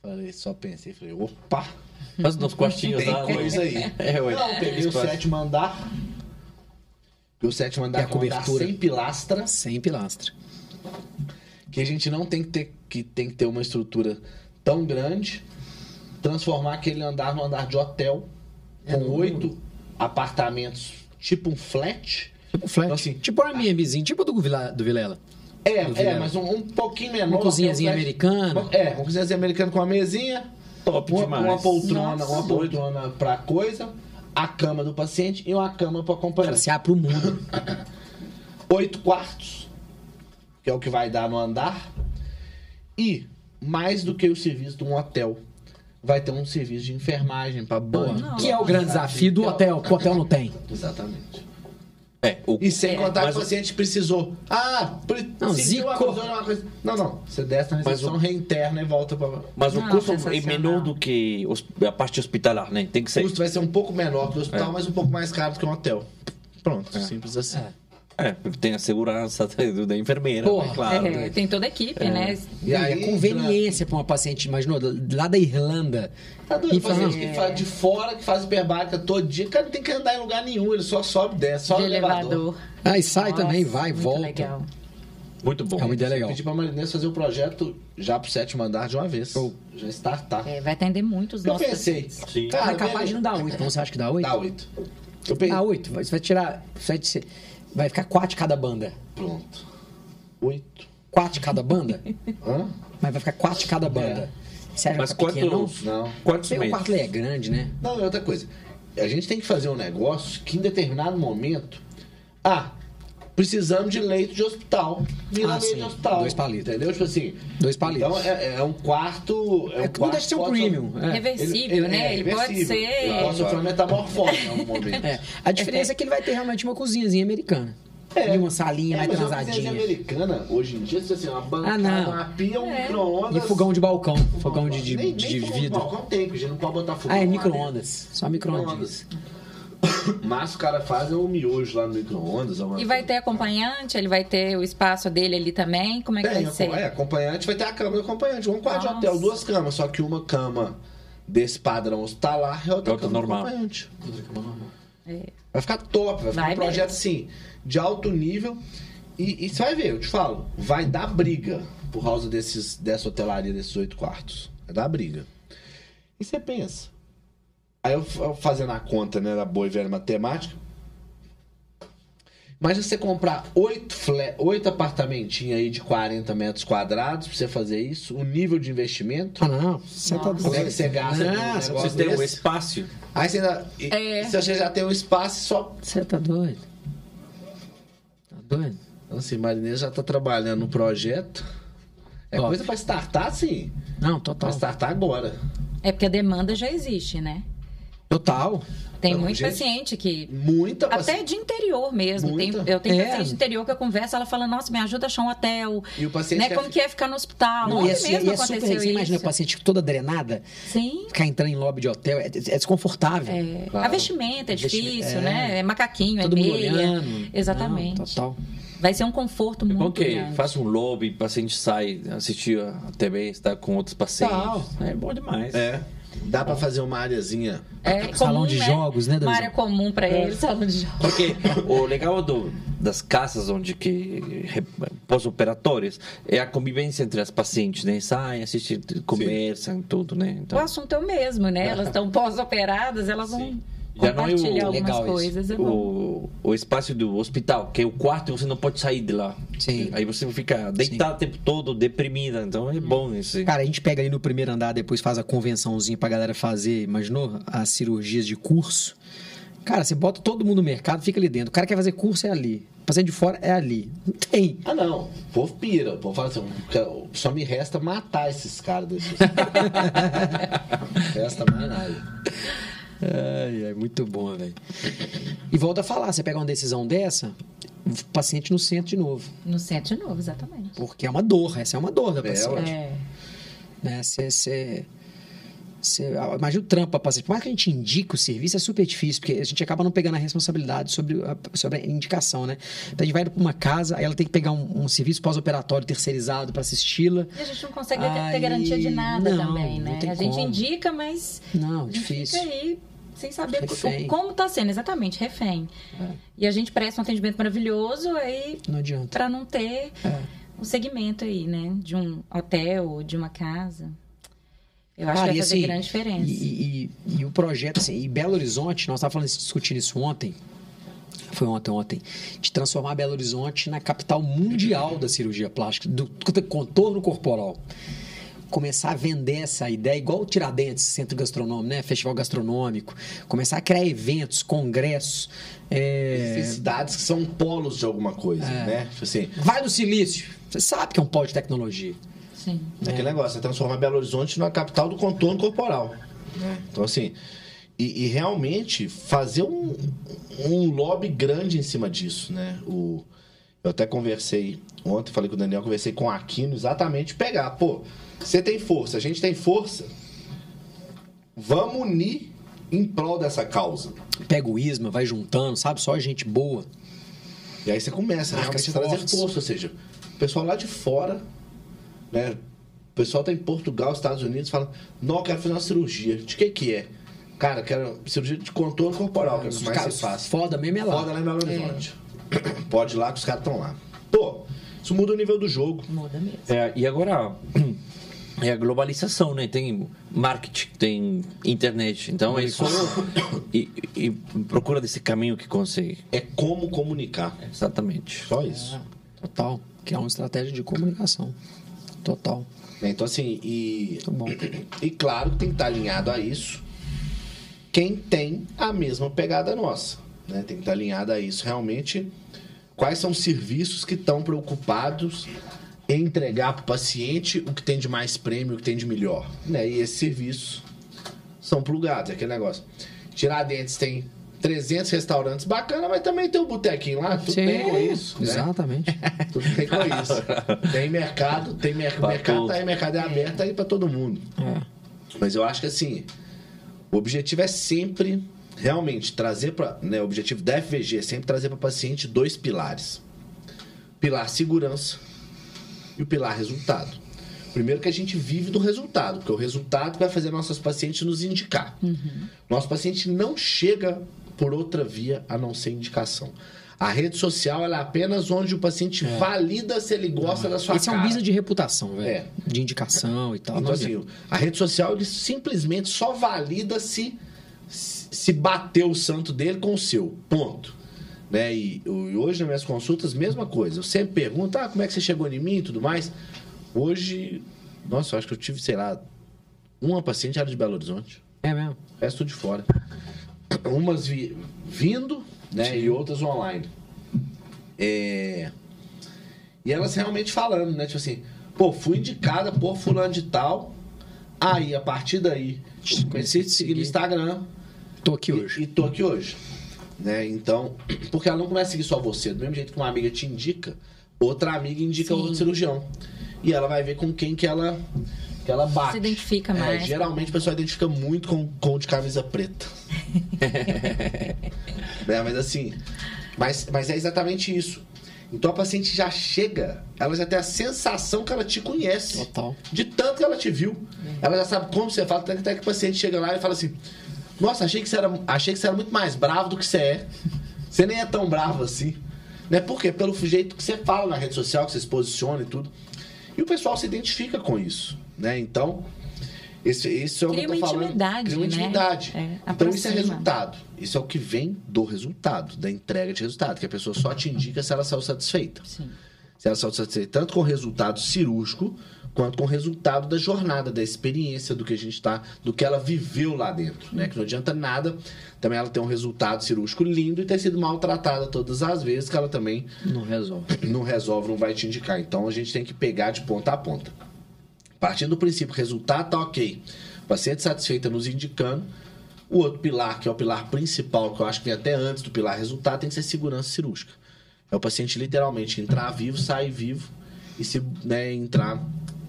[SPEAKER 3] Falei, só pensei, falei, opa,
[SPEAKER 4] Faz nos quartinhos
[SPEAKER 3] tem
[SPEAKER 4] lá.
[SPEAKER 3] coisa aí.
[SPEAKER 4] É, ué.
[SPEAKER 3] Não, peguei o sétimo andar. Peguei o sétimo andar
[SPEAKER 1] E a
[SPEAKER 3] é andar
[SPEAKER 1] cobertura?
[SPEAKER 3] sem pilastra.
[SPEAKER 1] Sem pilastra.
[SPEAKER 3] que a gente não tem que ter que tem que ter uma estrutura tão grande, transformar aquele andar num andar de hotel
[SPEAKER 1] É,
[SPEAKER 3] com oito apartamentos, tipo um flat.
[SPEAKER 1] Tipo flat.
[SPEAKER 3] Então, assim,
[SPEAKER 1] tipo um Airbnbzinho, tipo do, Vila, do Vilela.
[SPEAKER 3] É,
[SPEAKER 1] Do
[SPEAKER 3] é,
[SPEAKER 1] Vilela.
[SPEAKER 3] mas um, um pouquinho menor.
[SPEAKER 1] Uma cozinhazinha
[SPEAKER 3] é um
[SPEAKER 1] americana.
[SPEAKER 3] É, uma cozinhazinha americana com uma mesinha,
[SPEAKER 4] Top
[SPEAKER 3] uma,
[SPEAKER 4] demais.
[SPEAKER 3] uma poltrona,
[SPEAKER 2] Nossa.
[SPEAKER 3] uma poltrona pra coisa, a cama do paciente e uma cama para
[SPEAKER 1] Cara,
[SPEAKER 3] acompanhar.
[SPEAKER 1] se abre pro mundo.
[SPEAKER 3] oito quartos, que é o que vai dar no andar, e mais do que o serviço de um hotel, vai ter um serviço de enfermagem para banho.
[SPEAKER 2] Não.
[SPEAKER 1] que é o grande desafio do hotel, que o hotel não tem.
[SPEAKER 3] Exatamente.
[SPEAKER 4] É, o,
[SPEAKER 3] E sem
[SPEAKER 2] É,
[SPEAKER 3] contar que o
[SPEAKER 4] o-
[SPEAKER 3] paciente precisou. Ah, pre-
[SPEAKER 1] Não, zicou.
[SPEAKER 3] coisa, uma coisa. Não, não. Você desce na recepção,
[SPEAKER 4] o-
[SPEAKER 3] reinterna e volta para.
[SPEAKER 4] mas o
[SPEAKER 2] Não,
[SPEAKER 4] custo é menor do que os- a parte hospitalar, né? Tem que
[SPEAKER 3] O
[SPEAKER 4] ser.
[SPEAKER 3] custo vai ser um pouco menor que o hospital,
[SPEAKER 4] É.
[SPEAKER 3] mas um pouco mais caro do que um hotel. Pronto, simples assim.
[SPEAKER 1] É.
[SPEAKER 4] É, tem a segurança da, da enfermeira,
[SPEAKER 1] Porra,
[SPEAKER 4] né? claro.
[SPEAKER 2] É, tem toda a equipe, né?
[SPEAKER 3] E
[SPEAKER 1] E
[SPEAKER 3] aí,
[SPEAKER 1] a conveniência para uma paciente, imaginou, lá da Irlanda.
[SPEAKER 3] Tá doido,
[SPEAKER 1] E fala,
[SPEAKER 3] paciente que faz de fora, que faz hiperbárica todo dia, cara, não tem que andar em lugar nenhum, ele só sobe e desce, só
[SPEAKER 2] De
[SPEAKER 3] no elevador.
[SPEAKER 2] elevador.
[SPEAKER 1] Ah, e sai
[SPEAKER 2] Nossa,
[SPEAKER 1] também, vai,
[SPEAKER 2] muito
[SPEAKER 1] volta.
[SPEAKER 2] legal.
[SPEAKER 4] Muito bom.
[SPEAKER 1] É uma ideia legal.
[SPEAKER 3] Pedi pra Marinês fazer o projeto já pro sétimo andar de uma vez.
[SPEAKER 1] Show.
[SPEAKER 3] Já startar.
[SPEAKER 2] É, vai atender muitos
[SPEAKER 3] Eu
[SPEAKER 2] nossos
[SPEAKER 3] pensei,
[SPEAKER 2] pacientes.
[SPEAKER 4] Sim.
[SPEAKER 3] cara,
[SPEAKER 1] Mas capaz de não dar 8, então você acha que dá 8?
[SPEAKER 3] Dá oito. Eu pensei,
[SPEAKER 1] Dá 8, você vai tirar. Vai, ser- vai ficar 4 de cada banda.
[SPEAKER 3] pronto. Oito.
[SPEAKER 1] 4 de cada banda?
[SPEAKER 3] Hã?
[SPEAKER 1] Mas vai ficar 4 de cada banda. Você acha
[SPEAKER 4] Mas
[SPEAKER 1] que tá pequeno, não?
[SPEAKER 3] Não.
[SPEAKER 4] quantos meses?
[SPEAKER 1] quarto é grande, né?
[SPEAKER 3] Não, é outra coisa. A gente tem que fazer um negócio que em determinado momento. Ah, precisamos de leito de hospital. Vira
[SPEAKER 1] Ah,
[SPEAKER 3] leito
[SPEAKER 1] sim.
[SPEAKER 3] de hospital.
[SPEAKER 1] Dois palitos.
[SPEAKER 3] Entendeu? Tipo assim.
[SPEAKER 1] Dois palitos.
[SPEAKER 3] Então é, é um quarto. É, um
[SPEAKER 1] É,
[SPEAKER 3] quarto
[SPEAKER 1] não deixa de ser um premium. É.
[SPEAKER 2] Reversível, né? Ele pode
[SPEAKER 3] reversível.
[SPEAKER 2] ser.
[SPEAKER 3] Ele pode sofrer uma metamorfose em algum momento.
[SPEAKER 1] É. A diferença é que ele vai ter realmente uma cozinhazinha americana.
[SPEAKER 3] É.
[SPEAKER 1] E uma salinha
[SPEAKER 3] É,
[SPEAKER 1] mais
[SPEAKER 3] mas uma cozinha
[SPEAKER 1] transadinha.
[SPEAKER 3] americana, hoje em dia, se assim, uma bancada,
[SPEAKER 1] Ah, não.
[SPEAKER 3] uma pia, um
[SPEAKER 2] É.
[SPEAKER 3] micro-ondas.
[SPEAKER 1] E fogão de balcão. Fogão de, de,
[SPEAKER 3] nem,
[SPEAKER 1] de
[SPEAKER 3] nem fogão de
[SPEAKER 1] vidro.
[SPEAKER 3] balcão tem, porque a gente não pode botar fogão.
[SPEAKER 1] Ah, é
[SPEAKER 3] lá
[SPEAKER 1] micro-ondas. Só micro-ondas.
[SPEAKER 3] dentro. Mas o cara faz é um miojo lá no micro-ondas. alguma
[SPEAKER 2] E vai
[SPEAKER 3] coisa.
[SPEAKER 2] ter acompanhante, ele vai ter o espaço dele ali também. Como é que
[SPEAKER 3] Tem,
[SPEAKER 2] vai ser?
[SPEAKER 3] é, acompanhante vai ter a cama do acompanhante. Um quarto de
[SPEAKER 2] Nossa.
[SPEAKER 3] hotel, duas camas, só que uma cama desse padrão hospitalar e outra,
[SPEAKER 4] Outra
[SPEAKER 3] cama
[SPEAKER 4] normal.
[SPEAKER 3] acompanhante.
[SPEAKER 2] É.
[SPEAKER 3] Vai ficar top, vai ficar
[SPEAKER 2] Vai
[SPEAKER 3] um projeto
[SPEAKER 2] mesmo.
[SPEAKER 3] assim, de alto nível. E, e você vai ver, eu te falo, vai dar briga por causa desses, dessa hotelaria, desses oito quartos. Vai dar briga. E você pensa. Aí eu, fazendo a conta, né, da boa e velha matemática. Imagina você comprar oito, oito apartamentinhos aí de 40 metros quadrados pra você fazer isso, o nível de investimento.
[SPEAKER 1] Ah, não. Você tá.
[SPEAKER 3] Como é que você gasta?
[SPEAKER 1] Ah,
[SPEAKER 3] num
[SPEAKER 1] você
[SPEAKER 3] negócio
[SPEAKER 4] Você tem um espaço.
[SPEAKER 3] Aí você ainda.
[SPEAKER 2] É.
[SPEAKER 3] Se você já tem um espaço só.
[SPEAKER 1] Você tá doido. Tá doido?
[SPEAKER 3] Então, assim, Marinês já tá trabalhando no projeto. É
[SPEAKER 1] Top.
[SPEAKER 3] coisa pra startar, sim.
[SPEAKER 1] Não,
[SPEAKER 3] Pra
[SPEAKER 1] total.
[SPEAKER 3] startar agora.
[SPEAKER 2] É porque a demanda já existe, né?
[SPEAKER 1] Total.
[SPEAKER 2] Tem muito
[SPEAKER 3] gente,
[SPEAKER 2] paciente que.
[SPEAKER 3] Muita
[SPEAKER 2] Até
[SPEAKER 3] paciência.
[SPEAKER 2] de interior mesmo. Tem,
[SPEAKER 3] Muita.
[SPEAKER 2] eu tenho
[SPEAKER 1] É.
[SPEAKER 2] paciente de interior que eu converso, ela fala, nossa, me ajuda a achar um hotel.
[SPEAKER 3] E o paciente
[SPEAKER 2] né?
[SPEAKER 3] quer
[SPEAKER 2] Como
[SPEAKER 3] fi-
[SPEAKER 2] que é ficar no hospital?
[SPEAKER 1] Não, e é,
[SPEAKER 2] mesmo
[SPEAKER 1] e é super. Você imagina
[SPEAKER 2] isso.
[SPEAKER 1] paciente toda drenada,
[SPEAKER 2] Sim.
[SPEAKER 1] ficar entrando em lobby de hotel, é, é desconfortável.
[SPEAKER 2] É,
[SPEAKER 3] Claro.
[SPEAKER 2] A vestimenta é difícil,
[SPEAKER 1] é.
[SPEAKER 2] né? É macaquinho,
[SPEAKER 1] Todo
[SPEAKER 2] é meia.
[SPEAKER 1] olhando.
[SPEAKER 2] Exatamente.
[SPEAKER 1] Não, total.
[SPEAKER 2] Vai ser um conforto muito
[SPEAKER 4] Ok,
[SPEAKER 2] grande.
[SPEAKER 4] faz um lobby, o paciente sai, assistir a TV, está com outros pacientes.
[SPEAKER 1] Tal.
[SPEAKER 4] É bom demais.
[SPEAKER 3] É. Dá pra fazer uma areazinha.
[SPEAKER 2] É
[SPEAKER 1] Salão
[SPEAKER 2] comum,
[SPEAKER 1] de
[SPEAKER 2] né?
[SPEAKER 1] jogos, né,
[SPEAKER 2] Uma área comum pra ele, salão de jogos.
[SPEAKER 4] Porque o legal do, das casas onde que pós-operatórias é a convivência entre as pacientes, né? Saem, assistem, conversam, tudo, né?
[SPEAKER 2] O
[SPEAKER 4] Então,
[SPEAKER 2] assunto é o mesmo, né? Elas estão pós-operadas, elas vão
[SPEAKER 4] Já não é o-
[SPEAKER 2] compartilhar algumas
[SPEAKER 1] legal isso.
[SPEAKER 2] coisas. É bom.
[SPEAKER 4] o, o espaço do hospital, que é o quarto, você não pode sair de lá.
[SPEAKER 1] Sim.
[SPEAKER 4] Aí você fica deitado o tempo todo, deprimida. Então é bom esse.
[SPEAKER 1] Cara, a gente pega ali no primeiro andar, depois faz a convençãozinha pra galera fazer, imaginou? As cirurgias de curso. Cara, você bota todo mundo no mercado, fica ali dentro. O cara quer fazer curso, é ali. O paciente de fora é ali. Não tem.
[SPEAKER 3] Ah, não. O povo pira. O povo fala assim: "Cara, só me resta matar esses caras desses. resta mais nada.
[SPEAKER 1] Ai, é muito bom, velho. E volta a falar, você pega uma decisão dessa, o paciente no centro de novo.
[SPEAKER 2] No centro de novo, exatamente.
[SPEAKER 1] Porque é uma dor, essa é uma dor da paciente.
[SPEAKER 2] É.
[SPEAKER 1] né? Você, você, você, imagina o trampo para. Por mais que a gente indique o serviço, é super difícil, porque a gente acaba não pegando a responsabilidade sobre a, sobre a indicação, né? Então a gente vai para uma casa, aí ela tem que pegar um, um serviço pós-operatório terceirizado para assisti-la.
[SPEAKER 2] E a gente não consegue ter-
[SPEAKER 1] Aí,
[SPEAKER 2] ter garantia de nada
[SPEAKER 1] não,
[SPEAKER 2] também, né? A gente
[SPEAKER 1] como.
[SPEAKER 2] indica, mas
[SPEAKER 1] Não, difícil.
[SPEAKER 2] fica aí sem saber
[SPEAKER 1] Refém.
[SPEAKER 2] como está sendo, exatamente, refém.
[SPEAKER 1] É.
[SPEAKER 2] E a gente presta um atendimento maravilhoso aí
[SPEAKER 1] Não adianta.
[SPEAKER 2] para não ter
[SPEAKER 1] É.
[SPEAKER 2] um segmento aí, né? De um hotel, de uma casa. Eu acho
[SPEAKER 1] Cara,
[SPEAKER 2] que
[SPEAKER 1] e
[SPEAKER 2] vai fazer
[SPEAKER 1] assim,
[SPEAKER 2] grande diferença.
[SPEAKER 1] E, e- e o projeto, assim, e Belo Horizonte, nós estávamos falando, discutindo isso ontem, foi ontem, ontem, de transformar Belo Horizonte na capital mundial da cirurgia plástica, do, do contorno corporal. Começar a vender essa ideia, igual o Tiradentes, Centro Gastronômico, né? Festival Gastronômico. Começar a criar eventos, congressos. é,
[SPEAKER 3] cidades que são polos de alguma coisa,
[SPEAKER 1] É.
[SPEAKER 3] né? Tipo assim,
[SPEAKER 1] Vai no Silício. Você sabe que é um polo de tecnologia.
[SPEAKER 2] Sim.
[SPEAKER 3] É aquele negócio, é transformar Belo Horizonte na capital do contorno corporal. Então, assim, e, e realmente fazer um, um lobby grande em cima disso, né? O, eu até conversei ontem, falei com o Daniel, conversei com o Aquino, exatamente pegar, pô, você tem força, a gente tem força, vamos unir em prol dessa causa.
[SPEAKER 1] Pega o isma, vai juntando, sabe? Só gente boa.
[SPEAKER 3] E aí você começa
[SPEAKER 1] Marcas
[SPEAKER 3] realmente a trazer força, ou seja, o pessoal lá de fora, né? O pessoal tá em Portugal, Estados Unidos, fala, não, eu quero fazer uma cirurgia. De que que é? Cara, quero cirurgia de contorno corporal, que é o que mais fazem.
[SPEAKER 1] foda mesmo é lá.
[SPEAKER 3] Foda lá em Belo Horizonte. Pode ir lá que os caras estão lá. Pô, isso muda o nível do jogo.
[SPEAKER 2] Muda mesmo.
[SPEAKER 4] É, e agora é a globalização, né? Tem marketing, tem internet. Então é só e, e procura desse caminho que consegue.
[SPEAKER 3] É como comunicar.
[SPEAKER 4] Exatamente.
[SPEAKER 3] Só isso.
[SPEAKER 1] Total. Que é uma estratégia de comunicação. Total.
[SPEAKER 3] Né, Então, assim, e,
[SPEAKER 1] Muito bom.
[SPEAKER 3] e claro que tem que estar alinhado a isso quem tem a mesma pegada nossa. Né? Tem que estar alinhado a isso. Realmente, quais são os serviços que estão preocupados em entregar para o paciente o que tem de mais prêmio, o que tem de melhor. Né? E esses serviços são plugados. É aquele negócio. Tiradentes tem 300 restaurantes bacana, mas também tem o botequinho lá. Tudo
[SPEAKER 1] Sim,
[SPEAKER 3] tem com isso. né?
[SPEAKER 1] Exatamente.
[SPEAKER 3] Tudo tem com isso. Tem mercado, tem mer
[SPEAKER 4] Pra
[SPEAKER 3] mercado, tá aí, mercado é aberto aí pra todo mundo.
[SPEAKER 1] É.
[SPEAKER 3] Mas eu acho que assim, o objetivo é sempre realmente trazer para, né, o objetivo da FVG é sempre trazer para o paciente dois pilares. Pilar segurança e o pilar resultado. Primeiro que a gente vive do resultado, porque é o resultado vai fazer nossos pacientes nos indicar. Nosso paciente não chega por outra via a não ser indicação. A rede social é apenas onde o paciente valida se ele gosta da sua
[SPEAKER 1] Esse é
[SPEAKER 3] cara.
[SPEAKER 1] um business de reputação, velho.
[SPEAKER 3] É.
[SPEAKER 1] De indicação e tal.
[SPEAKER 3] Então,
[SPEAKER 1] Não
[SPEAKER 3] assim, a rede social ele simplesmente só valida se se bateu o santo dele com o seu. Ponto. Né? E, e hoje nas minhas consultas, mesma coisa. Eu sempre pergunto, ah, como é que você chegou em mim e tudo mais. Hoje, nossa, eu acho que eu tive, sei lá, uma paciente era de Belo Horizonte.
[SPEAKER 1] É mesmo.
[SPEAKER 3] O resto tudo de fora. Umas vi- vindo, né? E outras online. É, E elas realmente falando, né? Tipo assim, pô, fui indicada por fulano de tal. Aí, a partir daí, comecei a te seguir no Instagram
[SPEAKER 1] Tô aqui
[SPEAKER 3] e,
[SPEAKER 1] hoje.
[SPEAKER 3] e tô aqui hoje. Né? Então, porque ela não começa a seguir só você. Do mesmo jeito que uma amiga te indica, outra amiga indica
[SPEAKER 2] Sim.
[SPEAKER 3] outro cirurgião. E ela vai ver com quem que ela, que ela bate.
[SPEAKER 2] Se identifica
[SPEAKER 3] É,
[SPEAKER 2] mais.
[SPEAKER 3] geralmente o pessoal identifica muito com, com o de camisa preta. É, mas assim, mas, mas é exatamente isso. Então a paciente já chega, ela já tem a sensação que ela te conhece.
[SPEAKER 1] Total.
[SPEAKER 3] De tanto que ela te viu. Ela já sabe como você fala, até que até que o paciente chega lá e fala assim: Nossa, achei que você era, achei que você era muito mais bravo do que você é. Você nem é tão bravo assim. Né? Por quê? Pelo jeito que você fala na rede social, que você se posiciona e tudo. E o pessoal se identifica com isso. Né? Então, esse, esse é o
[SPEAKER 2] Cria
[SPEAKER 3] que eu tô falando.
[SPEAKER 2] intimidade,
[SPEAKER 3] Cria uma
[SPEAKER 2] né?
[SPEAKER 3] intimidade.
[SPEAKER 2] É,
[SPEAKER 3] então isso é resultado. Isso é o que vem do resultado, da entrega de resultado. Que a pessoa só te indica se ela saiu satisfeita.
[SPEAKER 2] Sim.
[SPEAKER 3] Se ela saiu satisfeita tanto com o resultado cirúrgico, quanto com o resultado da jornada, da experiência do que a gente está, do que ela viveu lá dentro. Né? Que não adianta nada também ela ter um resultado cirúrgico lindo e ter sido maltratada todas as vezes, que ela também
[SPEAKER 1] Não resolve.
[SPEAKER 3] não resolve, não vai te indicar. Então a gente tem que pegar de ponta a ponta. Partindo do princípio, resultado tá ok. Paciente satisfeita nos indicando. O outro pilar, que é o pilar principal, que eu acho que vem até antes do pilar resultado, tem que ser segurança cirúrgica. É o paciente literalmente entrar vivo, sair vivo e se né, entrar,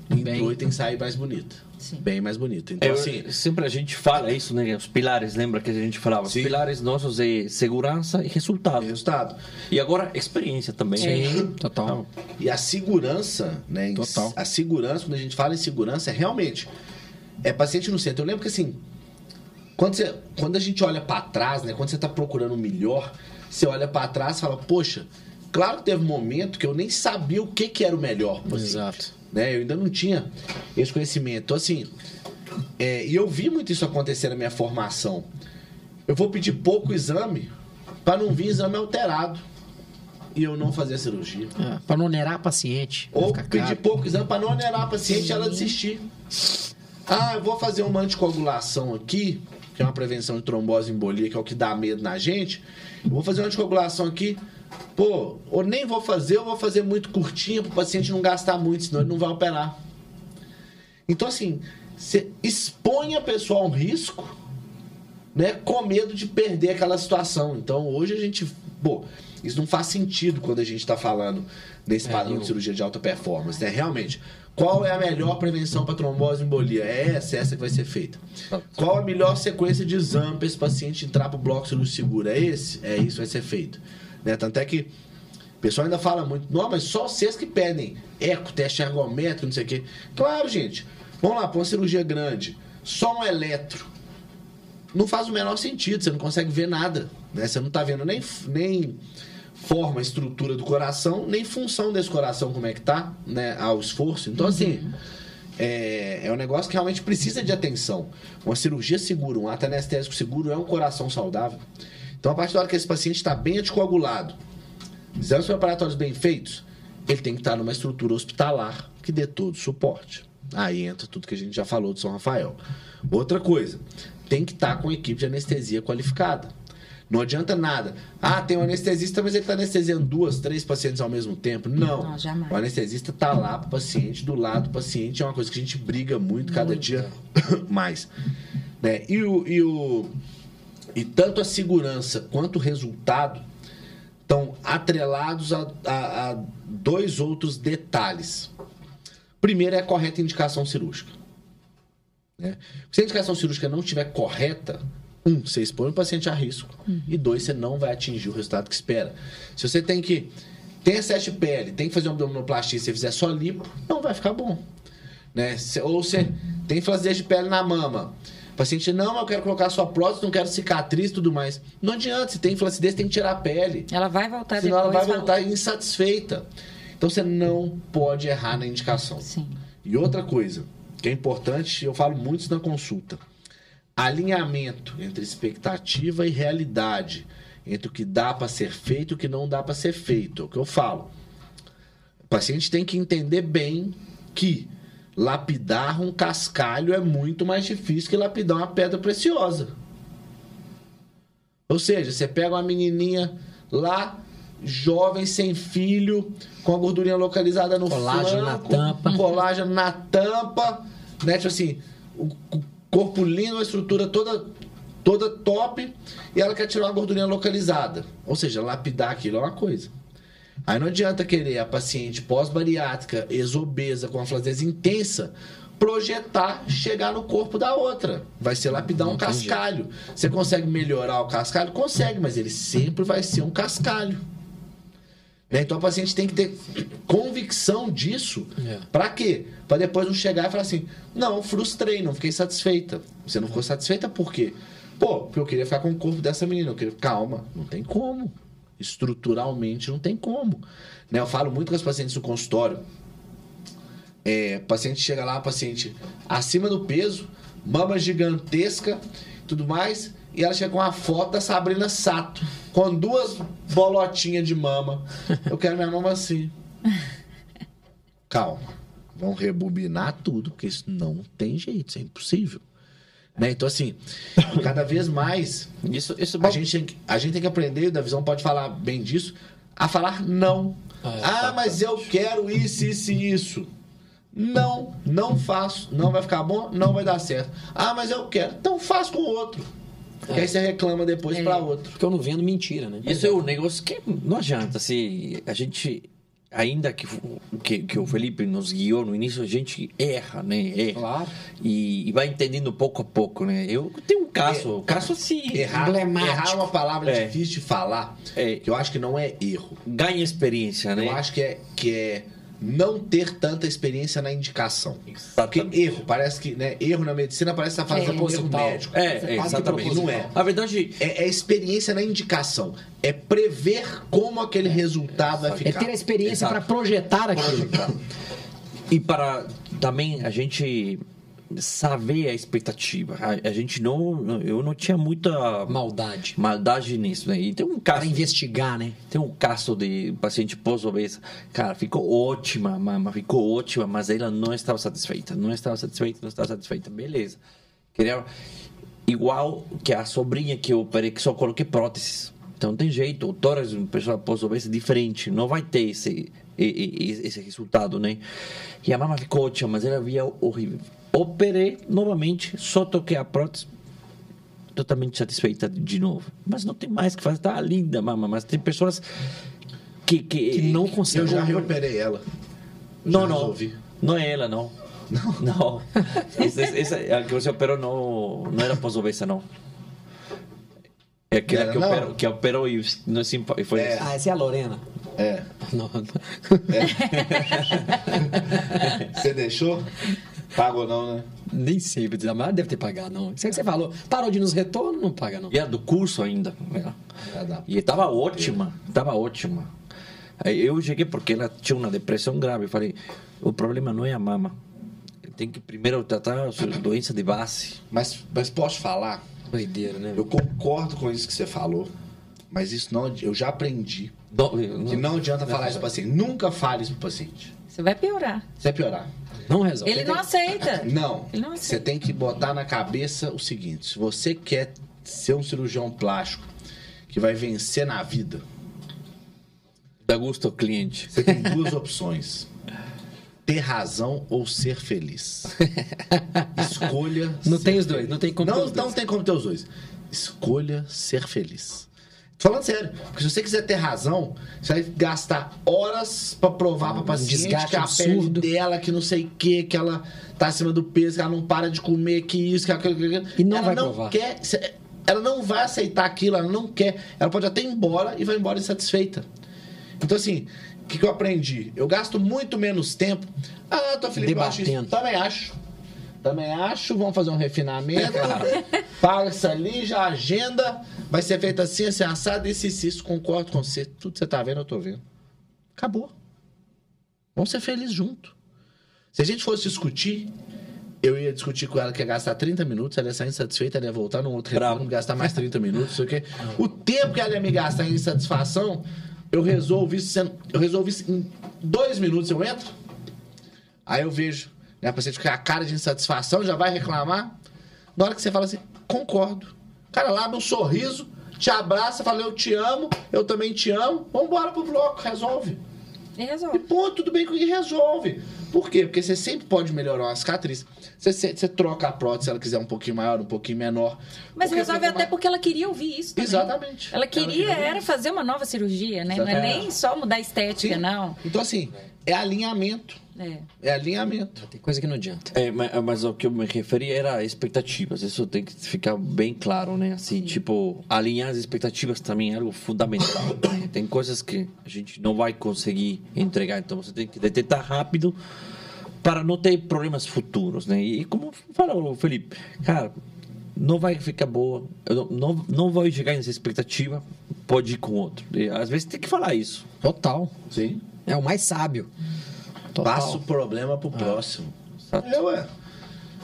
[SPEAKER 1] Bem.
[SPEAKER 3] e tem que sair mais bonita.
[SPEAKER 2] Sim.
[SPEAKER 3] Bem mais bonita. Então,
[SPEAKER 4] É,
[SPEAKER 3] assim,
[SPEAKER 4] sempre a gente fala isso, né? Os pilares, lembra que a gente falava?
[SPEAKER 3] Sim.
[SPEAKER 4] Os pilares nossos é segurança e resultado.
[SPEAKER 3] resultado.
[SPEAKER 4] E agora, experiência também.
[SPEAKER 1] Sim, total.
[SPEAKER 3] E a segurança, né?
[SPEAKER 1] Total.
[SPEAKER 3] A segurança, quando a gente fala em segurança, é realmente é paciente no centro. Eu lembro que assim, quando, você, quando a gente olha para trás, né? Quando você tá procurando o melhor, você olha para trás e fala, poxa, claro que teve um momento que eu nem sabia o que, que era o melhor. paciente,
[SPEAKER 1] Exato.
[SPEAKER 3] Né? Eu ainda não tinha esse conhecimento. Então, assim, é, e eu vi muito isso acontecer na minha formação. Eu vou pedir pouco exame para não vir exame alterado e eu não fazer a cirurgia.
[SPEAKER 1] É, pra não onerar a paciente. vai
[SPEAKER 3] Ou pedir pouco exame para não onerar a paciente e ela desistir. Ah, eu vou fazer uma anticoagulação aqui, que é uma prevenção de trombose e embolia, que é o que dá medo na gente. Eu vou fazer uma anticoagulação aqui. Pô, ou nem vou fazer, eu vou fazer muito curtinha para o paciente não gastar muito, senão ele não vai operar. Então, assim, você expõe a pessoa a um risco, né, com medo de perder aquela situação. Então, hoje a gente, pô, isso não faz sentido quando a gente está falando desse
[SPEAKER 1] É,
[SPEAKER 3] padrão
[SPEAKER 1] eu-
[SPEAKER 3] de cirurgia de alta performance, né? Realmente, qual é a melhor prevenção para trombose e embolia? É essa, essa que vai ser feita. Qual a melhor sequência de exame para esse paciente entrar para o bloco cirúrgico seguro? É esse? É isso que vai ser feito. Né? Tanto é que pessoal ainda fala muito, não, mas só vocês que pedem eco, teste ergométrico, não sei o quê. Claro, gente. Vamos lá, põe uma cirurgia grande. Só um eletro. Não faz o menor sentido, você não consegue ver nada. Né? Você não está vendo nem, nem forma, estrutura do coração, nem função desse coração, como é que tá, né? Ao esforço. Então, assim. É, é um negócio que realmente precisa de atenção. Uma cirurgia segura, um ato anestésico seguro é um coração saudável. Então, a partir da hora que esse paciente está bem anticoagulado, exames preparatórios bem feitos, ele tem que estar numa estrutura hospitalar que dê todo o suporte. Aí entra tudo que a gente já falou de São Rafael. Outra coisa, tem que estar com equipe de anestesia qualificada. Não adianta nada. Ah, tem um anestesista, mas ele está anestesiando duas, três pacientes ao mesmo tempo. Não.
[SPEAKER 2] Não, jamais.
[SPEAKER 3] O anestesista está lá para o paciente, do lado do paciente. É uma coisa que a gente briga muito, cada
[SPEAKER 2] Muito.
[SPEAKER 3] dia mais. Né? E, o, e, o, e tanto a segurança quanto o resultado estão atrelados a, a- a dois outros detalhes. Primeiro é a correta indicação cirúrgica. né? Se a indicação cirúrgica não estiver correta, um, você expõe o paciente a risco. E dois, você não vai atingir o resultado que espera. Se você tem que. Tem excesso de pele, tem que fazer uma abdominoplastia, se você fizer só lipo, não vai ficar bom. Né? Ou você tem flacidez de pele na mama. O paciente, não, mas eu quero colocar sua prótese, não quero cicatriz e tudo mais. Não adianta, se tem flacidez, tem que tirar a pele.
[SPEAKER 2] Ela vai voltar
[SPEAKER 3] Senão ela
[SPEAKER 2] depois.
[SPEAKER 3] vai voltar insatisfeita. Então você não pode errar na indicação.
[SPEAKER 2] Sim.
[SPEAKER 3] E outra coisa, que é importante, eu falo muito isso na consulta. Alinhamento entre expectativa e realidade. Entre o que dá para ser feito e o que não dá para ser feito. É o que eu falo. O paciente tem que entender bem que lapidar um cascalho é muito mais difícil que lapidar uma pedra preciosa. Ou seja, você pega uma menininha lá, jovem, sem filho, com a gordurinha localizada no
[SPEAKER 1] Colágeno na
[SPEAKER 3] flanco,
[SPEAKER 1] tampa.
[SPEAKER 3] colágeno na tampa, né? Tipo assim, o o corpo lindo, a estrutura toda toda top, e ela quer tirar uma gordurinha localizada. Ou seja, lapidar aquilo é uma coisa. Aí não adianta querer a paciente pós-bariátrica, exobesa, com uma flacidez intensa, projetar, chegar no corpo da outra. Vai ser lapidar um cascalho. Você consegue melhorar o cascalho? Consegue, mas ele sempre vai ser um cascalho. Né? Então a paciente tem que ter convicção disso.
[SPEAKER 1] É.
[SPEAKER 3] Pra quê? Pra depois não chegar e falar assim: não, frustrei, não fiquei satisfeita. Você não ficou satisfeita por quê? Pô, porque eu queria ficar com o corpo dessa menina. Eu queria... Calma, não tem como. Estruturalmente não tem como. Né? Eu falo muito com as pacientes no consultório. É, paciente chega lá, paciente acima do peso, mama gigantesca, tudo mais, e ela chega com uma foto da Sabrina Sato, com duas bolotinhas de mama. Eu quero minha mama assim. Calma, vão rebobinar tudo, porque isso não tem jeito, isso é impossível. Né? Então, assim, cada vez mais
[SPEAKER 4] Isso, isso
[SPEAKER 3] a gente, tem que- a gente tem que aprender, da visão pode falar bem disso, a falar não.
[SPEAKER 1] Ah,
[SPEAKER 3] Ah, mas eu quero isso, isso e isso. Não, não faço. Não vai ficar bom, não vai dar certo. Ah, mas eu quero. Então faz com o outro. Que aí você reclama depois
[SPEAKER 2] É.
[SPEAKER 3] pra outro.
[SPEAKER 1] Porque eu não vendo mentira, né?
[SPEAKER 4] Isso é um negócio que não adianta. Se a gente, ainda que, que, que o Felipe nos guiou no início, a gente erra, né? Erra.
[SPEAKER 1] Claro.
[SPEAKER 4] E, e vai entendendo pouco a pouco, né? Eu tenho um caso, caso assim,
[SPEAKER 3] Errar,
[SPEAKER 1] Emblemático.
[SPEAKER 3] errar é uma palavra
[SPEAKER 4] É.
[SPEAKER 3] difícil de falar,
[SPEAKER 4] É.
[SPEAKER 3] que eu acho que não é erro.
[SPEAKER 4] ganha experiência, né?
[SPEAKER 3] Eu acho que é, que é não ter tanta experiência na indicação. Porque
[SPEAKER 4] Exatamente.
[SPEAKER 3] erro, parece que, né? Erro na medicina parece que tá fazendo
[SPEAKER 2] É.
[SPEAKER 3] um erro
[SPEAKER 1] Proposital.
[SPEAKER 3] médico.
[SPEAKER 4] É, é,
[SPEAKER 1] Quase que
[SPEAKER 4] exatamente.
[SPEAKER 3] Não é.
[SPEAKER 4] A verdade,
[SPEAKER 3] É, é experiência na indicação. É prever como aquele resultado vai
[SPEAKER 1] É
[SPEAKER 3] ficar.
[SPEAKER 1] ter a experiência para projetar aquilo.
[SPEAKER 4] E para também a gente saber a expectativa. A, a gente não. Eu não tinha muita
[SPEAKER 1] Maldade.
[SPEAKER 4] maldade nisso, né? E tem um caso.
[SPEAKER 1] investigar, né?
[SPEAKER 4] Tem um caso de paciente pós-obesa. Cara, ficou ótima, mama, ficou ótima, mas ela não estava satisfeita. Não estava satisfeita, não estava satisfeita. Beleza. Queria. Igual que a sobrinha que eu operei, que só coloquei próteses. Então não tem jeito. O tórax de uma pessoa pós-obesa é diferente. Não vai ter esse, e- e- esse resultado, né? E a mama ficou ótima, mas ela via horrível. Operei novamente, só toquei a prótese totalmente satisfeita de novo. Mas não tem mais o que fazer. Tá linda, mama. Mas tem pessoas que... Que,
[SPEAKER 1] Que não
[SPEAKER 3] Eu
[SPEAKER 1] conseguem.
[SPEAKER 3] já reoperei ela.
[SPEAKER 4] Não,
[SPEAKER 3] Já
[SPEAKER 4] não.
[SPEAKER 3] resolvi.
[SPEAKER 4] Não é ela, não. Não. Não. Essa, essa, a que você operou não, não era pós-obesa, não. É aquela
[SPEAKER 3] Era
[SPEAKER 4] que
[SPEAKER 3] não?
[SPEAKER 4] operou, que operou e não se impa- e foi...
[SPEAKER 3] É.
[SPEAKER 1] Ah, essa é a Lorena.
[SPEAKER 3] É.
[SPEAKER 1] Não,
[SPEAKER 3] Você deixou? Pagou não, né?
[SPEAKER 1] nem sei, dizer, mas deve ter pagado, não. Isso é que você falou. Parou de nos retorno, não paga, não.
[SPEAKER 4] E a do curso ainda.
[SPEAKER 3] Já dá.
[SPEAKER 4] E estava ótima, estava ótima. Aí eu cheguei porque ela tinha uma depressão grave. Eu falei, o problema não é a mama. Tem que primeiro tratar a sua doença de base.
[SPEAKER 3] Mas, mas posso falar?
[SPEAKER 1] Doideira, né?
[SPEAKER 3] Eu concordo com isso que você falou, mas isso não, eu já aprendi
[SPEAKER 4] Não,
[SPEAKER 3] que não adianta falar isso pro paciente. Nunca fale isso pro paciente.
[SPEAKER 2] Você vai piorar.
[SPEAKER 3] Você vai piorar.
[SPEAKER 1] Não resolve.
[SPEAKER 2] Ele não aceita.
[SPEAKER 3] Não.
[SPEAKER 2] Ele não
[SPEAKER 3] Você
[SPEAKER 2] aceita.
[SPEAKER 3] tem que botar na cabeça o seguinte: se você quer ser um cirurgião plástico que vai vencer na vida,
[SPEAKER 4] Dá gosto ao cliente.
[SPEAKER 3] você tem duas opções. Ter razão ou ser feliz. Escolha.
[SPEAKER 1] Não
[SPEAKER 3] ser
[SPEAKER 1] tem os dois, não tem como ter
[SPEAKER 3] Não,
[SPEAKER 1] os
[SPEAKER 3] não
[SPEAKER 1] dois.
[SPEAKER 3] tem como ter os dois. Escolha ser feliz. Falando sério, porque se você quiser ter razão, você vai gastar horas pra provar pra paciente que a
[SPEAKER 1] absurdo.
[SPEAKER 3] pele dela, que não sei o que, que ela tá acima do peso, que ela não para de comer, que isso, que aquilo, que aquilo.
[SPEAKER 1] E não
[SPEAKER 3] ela
[SPEAKER 1] vai
[SPEAKER 3] não
[SPEAKER 1] provar.
[SPEAKER 3] quer, ela não vai aceitar aquilo, ela não quer. Ela pode até ir embora e vai embora insatisfeita. Então, assim, o que, que eu aprendi? Eu gasto muito menos tempo. Ah, tô Felipe, eu acho isso.
[SPEAKER 1] Debatendo.
[SPEAKER 3] Também acho. Também acho. Vamos fazer um refinamento. Paga isso ali, já agenda. Vai ser feito assim, assim, assado, esse, esse, isso. Concordo com você. Tudo que você tá vendo, eu tô vendo. Acabou. Vamos ser felizes junto. Se a gente fosse discutir, eu ia discutir com ela que ia gastar 30 minutos, ela ia sair insatisfeita, ela ia voltar num outro retorno, gastar mais 30 minutos, não sei o quê. O tempo que ela ia me gastar em insatisfação, eu resolvi isso, sendo- eu resolvi isso em dois minutos, eu entro. Aí eu vejo, né, a paciente com a cara de insatisfação, já vai reclamar. Na hora que você fala assim, concordo. Cara, lá meu sorriso, te abraça, fala, eu te amo, eu também te amo, vambora pro bloco, resolve.
[SPEAKER 2] E
[SPEAKER 3] E
[SPEAKER 2] resolve.
[SPEAKER 3] pô, tudo bem com e resolve. Por quê? Porque você sempre pode melhorar uma cicatriz. Você, você, você troca a prótese se ela quiser um pouquinho maior, um pouquinho menor.
[SPEAKER 2] Mas
[SPEAKER 3] Porque
[SPEAKER 2] resolve até
[SPEAKER 3] mais-
[SPEAKER 2] porque ela queria ouvir isso também.
[SPEAKER 3] Exatamente.
[SPEAKER 2] Ela queria
[SPEAKER 3] Ela queria
[SPEAKER 2] era fazer uma nova cirurgia, né? Não é
[SPEAKER 3] Exatamente.
[SPEAKER 2] nem só mudar a estética,
[SPEAKER 3] Sim.
[SPEAKER 2] não.
[SPEAKER 3] Então, assim, é alinhamento.
[SPEAKER 2] É.
[SPEAKER 3] É alinhamento.
[SPEAKER 1] Tem coisa que não adianta.
[SPEAKER 4] É, mas, mas o que eu me referi era expectativas. Isso tem que ficar bem claro, né? Assim, tipo, alinhar as expectativas também é algo fundamental. né? Tem coisas que a gente não vai conseguir entregar, então você tem que detectar rápido para não ter problemas futuros, né? E como falou o Felipe, cara, não vai ficar boa, não, não, não vai chegar nessa expectativa, pode ir com outro. E, às vezes tem que falar isso.
[SPEAKER 1] Total.
[SPEAKER 3] Sim.
[SPEAKER 1] É o mais sábio. Total.
[SPEAKER 3] Passa o problema pro próximo.
[SPEAKER 4] Exato.
[SPEAKER 3] É, ué.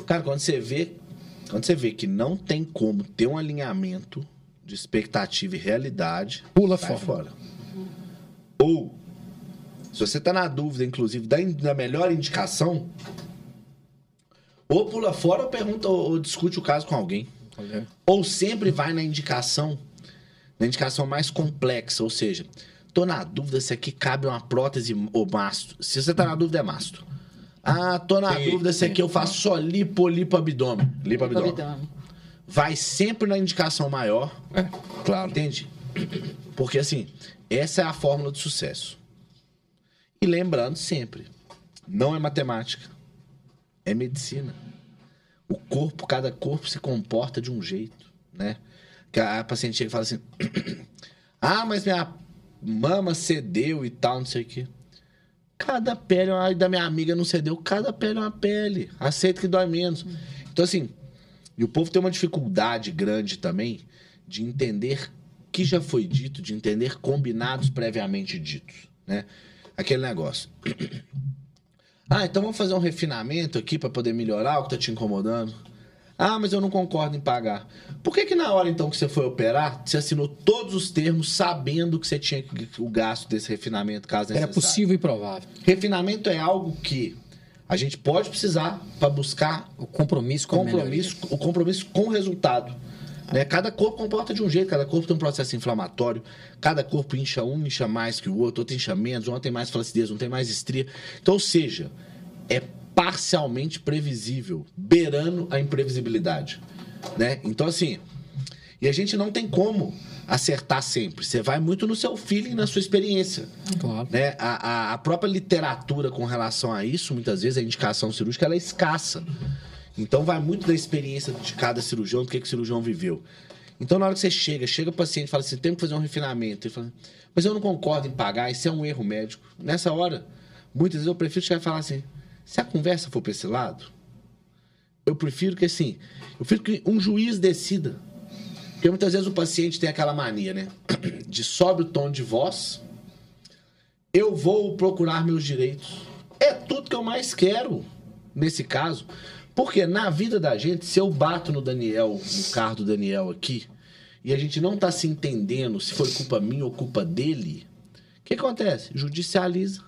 [SPEAKER 3] Cara, quando você vê. Quando você vê que não tem como ter um alinhamento de expectativa e realidade,
[SPEAKER 1] Pula fora.
[SPEAKER 3] fora. Ou, se você tá na dúvida, inclusive, da, in- da melhor indicação, ou pula fora ou pergunta ou, ou discute o caso com alguém. Ou sempre vai na indicação, na indicação mais complexa, ou seja, tô na dúvida se aqui cabe uma prótese ou masto. Se você tá na dúvida, é masto. Ah, tô na
[SPEAKER 4] Sim,
[SPEAKER 3] dúvida se aqui eu faço só lipo, lipo abdômen. Lipo. Abdômen. Vai sempre na indicação maior,
[SPEAKER 4] É, claro.
[SPEAKER 3] entende? Porque assim, essa é a fórmula de sucesso. E lembrando sempre, não é matemática, é medicina. O corpo, cada corpo se comporta de um jeito, né? Que a paciente chega e fala assim: Ah, mas minha mama cedeu e tal, não sei o quê. Cada pele, ai, da minha amiga não cedeu, cada pele é uma pele. Aceita que dói menos. Então, assim, e o povo tem uma dificuldade grande também de entender o que já foi dito, de entender combinados previamente ditos, né? Aquele negócio. Ah, então vamos fazer um refinamento aqui para poder melhorar o que tá te incomodando. Ah, mas eu não concordo em pagar. Por que que na hora então que você foi operar, você assinou todos os termos sabendo que você tinha o gasto desse refinamento caso
[SPEAKER 1] Era
[SPEAKER 3] necessário?
[SPEAKER 1] possível e provável.
[SPEAKER 3] Refinamento é algo que a gente pode precisar para buscar
[SPEAKER 1] O compromisso com a
[SPEAKER 3] compromisso, o compromisso com o resultado. Né? Cada corpo comporta de um jeito, cada corpo tem um processo inflamatório, cada corpo incha um, incha mais que o outro, outro incha menos, um tem mais flacidez, um tem mais estria. Então, ou seja, é parcialmente previsível, beirando a imprevisibilidade. Né? Então, assim, e a gente não tem como acertar sempre. Você vai muito no seu feeling, na sua experiência.
[SPEAKER 1] Claro.
[SPEAKER 3] Né? A, a- a própria literatura com relação a isso, muitas vezes a indicação cirúrgica ela é escassa. Então vai muito da experiência de cada cirurgião, do que, que o cirurgião viveu. Então, na hora que você chega, chega o paciente e fala assim: tem que fazer um refinamento. Ele fala, mas eu não concordo em pagar, isso é um erro médico. Nessa hora, muitas vezes eu prefiro chegar e falar assim: se a conversa for para esse lado, eu prefiro que assim, eu prefiro que um juiz decida. Porque muitas vezes o paciente tem aquela mania, né? De sobe o tom de voz, eu vou procurar meus direitos. É tudo que eu mais quero nesse caso. Porque na vida da gente, se eu bato no Daniel, no carro do Daniel aqui, e a gente não tá se entendendo se foi culpa minha ou culpa dele, o que acontece? Judicializa.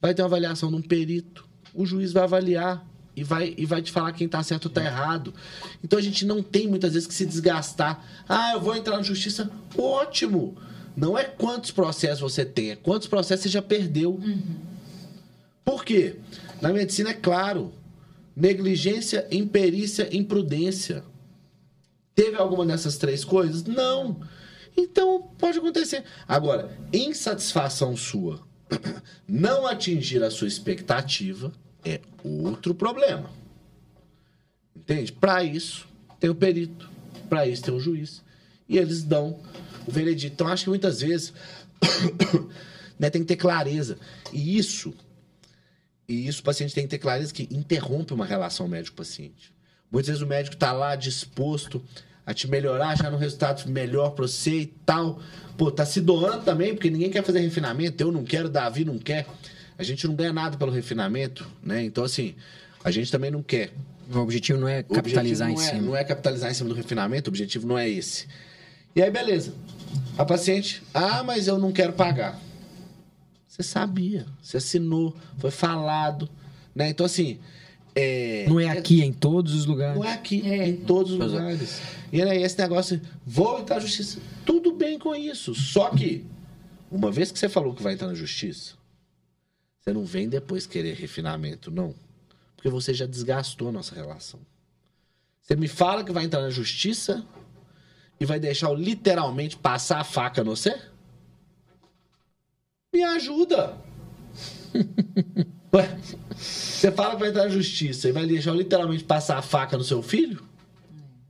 [SPEAKER 3] Vai ter uma avaliação de um perito. O juiz vai avaliar e vai, e vai te falar quem tá certo ou tá errado. Então a gente não tem muitas vezes que se desgastar. Ah, eu vou entrar na justiça. Ótimo! Não é quantos processos você tem, é quantos processos você já perdeu. Por quê? Na medicina é claro. Negligência, imperícia, imprudência. Teve alguma dessas três coisas? Não. Então, pode acontecer. Agora, insatisfação sua não atingir a sua expectativa é outro problema. Entende? Para isso, tem o perito. Para isso, tem o juiz. E eles dão o veredito. Então, acho que muitas vezes né, tem que ter clareza. E isso, e isso o paciente tem que ter clareza que interrompe uma relação médico-paciente. Muitas vezes o médico está lá disposto a te melhorar, já no resultado melhor para você e tal. Pô, tá se doando também, porque ninguém quer fazer refinamento. Eu não quero, Davi não quer. A gente não ganha nada pelo refinamento, né? Então, assim, a gente também não quer.
[SPEAKER 1] O objetivo não é capitalizar em
[SPEAKER 3] não é-
[SPEAKER 1] cima.
[SPEAKER 3] Não é capitalizar em cima do refinamento, o objetivo não é esse. E aí, beleza. A paciente, ah, mas eu não quero pagar. Você sabia, você assinou, foi falado, né? Então, assim. É,
[SPEAKER 1] Não é aqui, é em todos os lugares.
[SPEAKER 3] não é aqui,
[SPEAKER 2] É.
[SPEAKER 3] em todos os
[SPEAKER 4] Pois é.
[SPEAKER 3] lugares. E aí, esse negócio, vou entrar na justiça. Tudo bem com isso. Só que, uma vez que você falou que vai entrar na justiça, você não vem depois querer refinamento, não. Porque você já desgastou a nossa relação. Você me fala que vai entrar na justiça e vai deixar eu literalmente passar a faca no você? Me ajuda! Ué, você fala que vai entrar na justiça e vai deixar eu literalmente passar a faca no seu filho?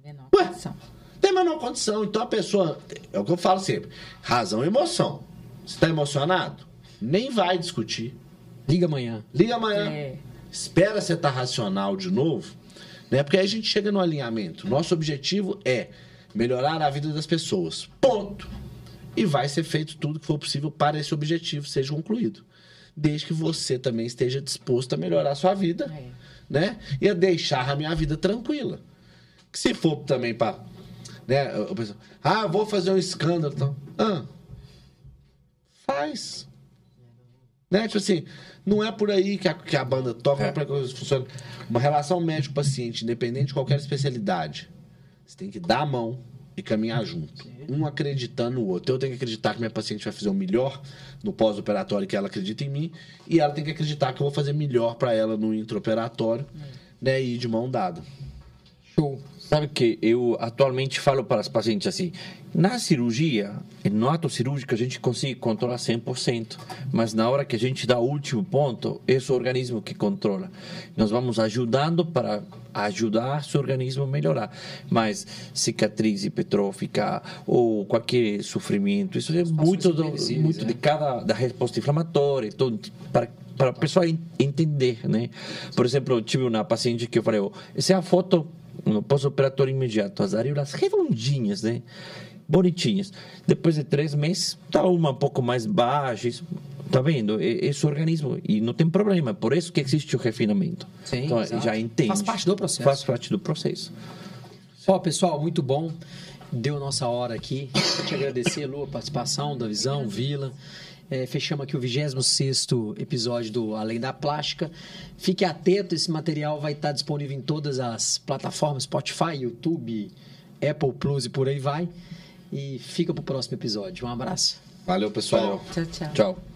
[SPEAKER 2] Menor
[SPEAKER 3] Ué?
[SPEAKER 2] condição.
[SPEAKER 3] Tem menor condição. Então a pessoa. É o que eu falo sempre: razão e emoção. Você está emocionado? Nem vai discutir.
[SPEAKER 1] Liga amanhã.
[SPEAKER 3] Liga amanhã.
[SPEAKER 2] É.
[SPEAKER 3] Espera você estar racional de novo. Né? Porque aí a gente chega no alinhamento. Nosso objetivo é melhorar a vida das pessoas. Ponto. E vai ser feito tudo que for possível para esse objetivo seja concluído. Desde que você também esteja disposto a melhorar a sua vida,
[SPEAKER 2] É.
[SPEAKER 3] né? E a deixar a minha vida tranquila. Que se for também para, né, o pessoal, ah, vou fazer um escândalo, então, ah, faz. Né? Tipo assim, não é por aí que a, que a banda toca, não é por aí que isso funciona. Uma relação médico-paciente, independente de qualquer especialidade, você tem que dar a mão e caminhar junto. Um acreditando no outro. Eu tenho que acreditar que minha paciente vai fazer o melhor no pós-operatório que ela acredita em mim, e ela tem que acreditar que eu vou fazer melhor para ela no intraoperatório, né? E de mão dada.
[SPEAKER 1] Show.
[SPEAKER 4] Sabe que eu atualmente falo para os pacientes assim: na cirurgia, no ato cirúrgico, a gente consegue controlar 100%, mas na hora que a gente dá o último ponto, é o organismo que controla. Nós vamos ajudando para ajudar seu organismo a melhorar. Mas cicatriz hipertrófica ou qualquer sofrimento, isso é muito, do, muito
[SPEAKER 1] né?
[SPEAKER 4] de cada da resposta inflamatória, então, para para a pessoa en- entender, né? Por exemplo, eu tive uma paciente que eu falei, ó, essa é a foto no pós-operatório imediato, as areolas redondinhas, né? Bonitinhas. Depois de três meses, tá uma um pouco mais baixa, isso- tá vendo? É, é seu organismo e não tem problema. Por isso que existe o refinamento.
[SPEAKER 1] Sim,
[SPEAKER 4] então,
[SPEAKER 1] exato.
[SPEAKER 4] já entende.
[SPEAKER 1] Faz parte do processo.
[SPEAKER 4] Faz parte do processo.
[SPEAKER 1] Ó, pessoal, muito bom. Deu nossa hora aqui. Quero te agradecer, Lu, a participação da Visão, Vila. É, fechamos aqui o 26 episódio do Além da Plástica. Fique atento, esse material vai estar disponível em todas as plataformas, Spotify, YouTube, Apple Plus e por aí vai. E fica pro próximo episódio. Um abraço.
[SPEAKER 3] Valeu, pessoal.
[SPEAKER 4] Valeu.
[SPEAKER 2] Tchau, tchau.
[SPEAKER 4] Tchau.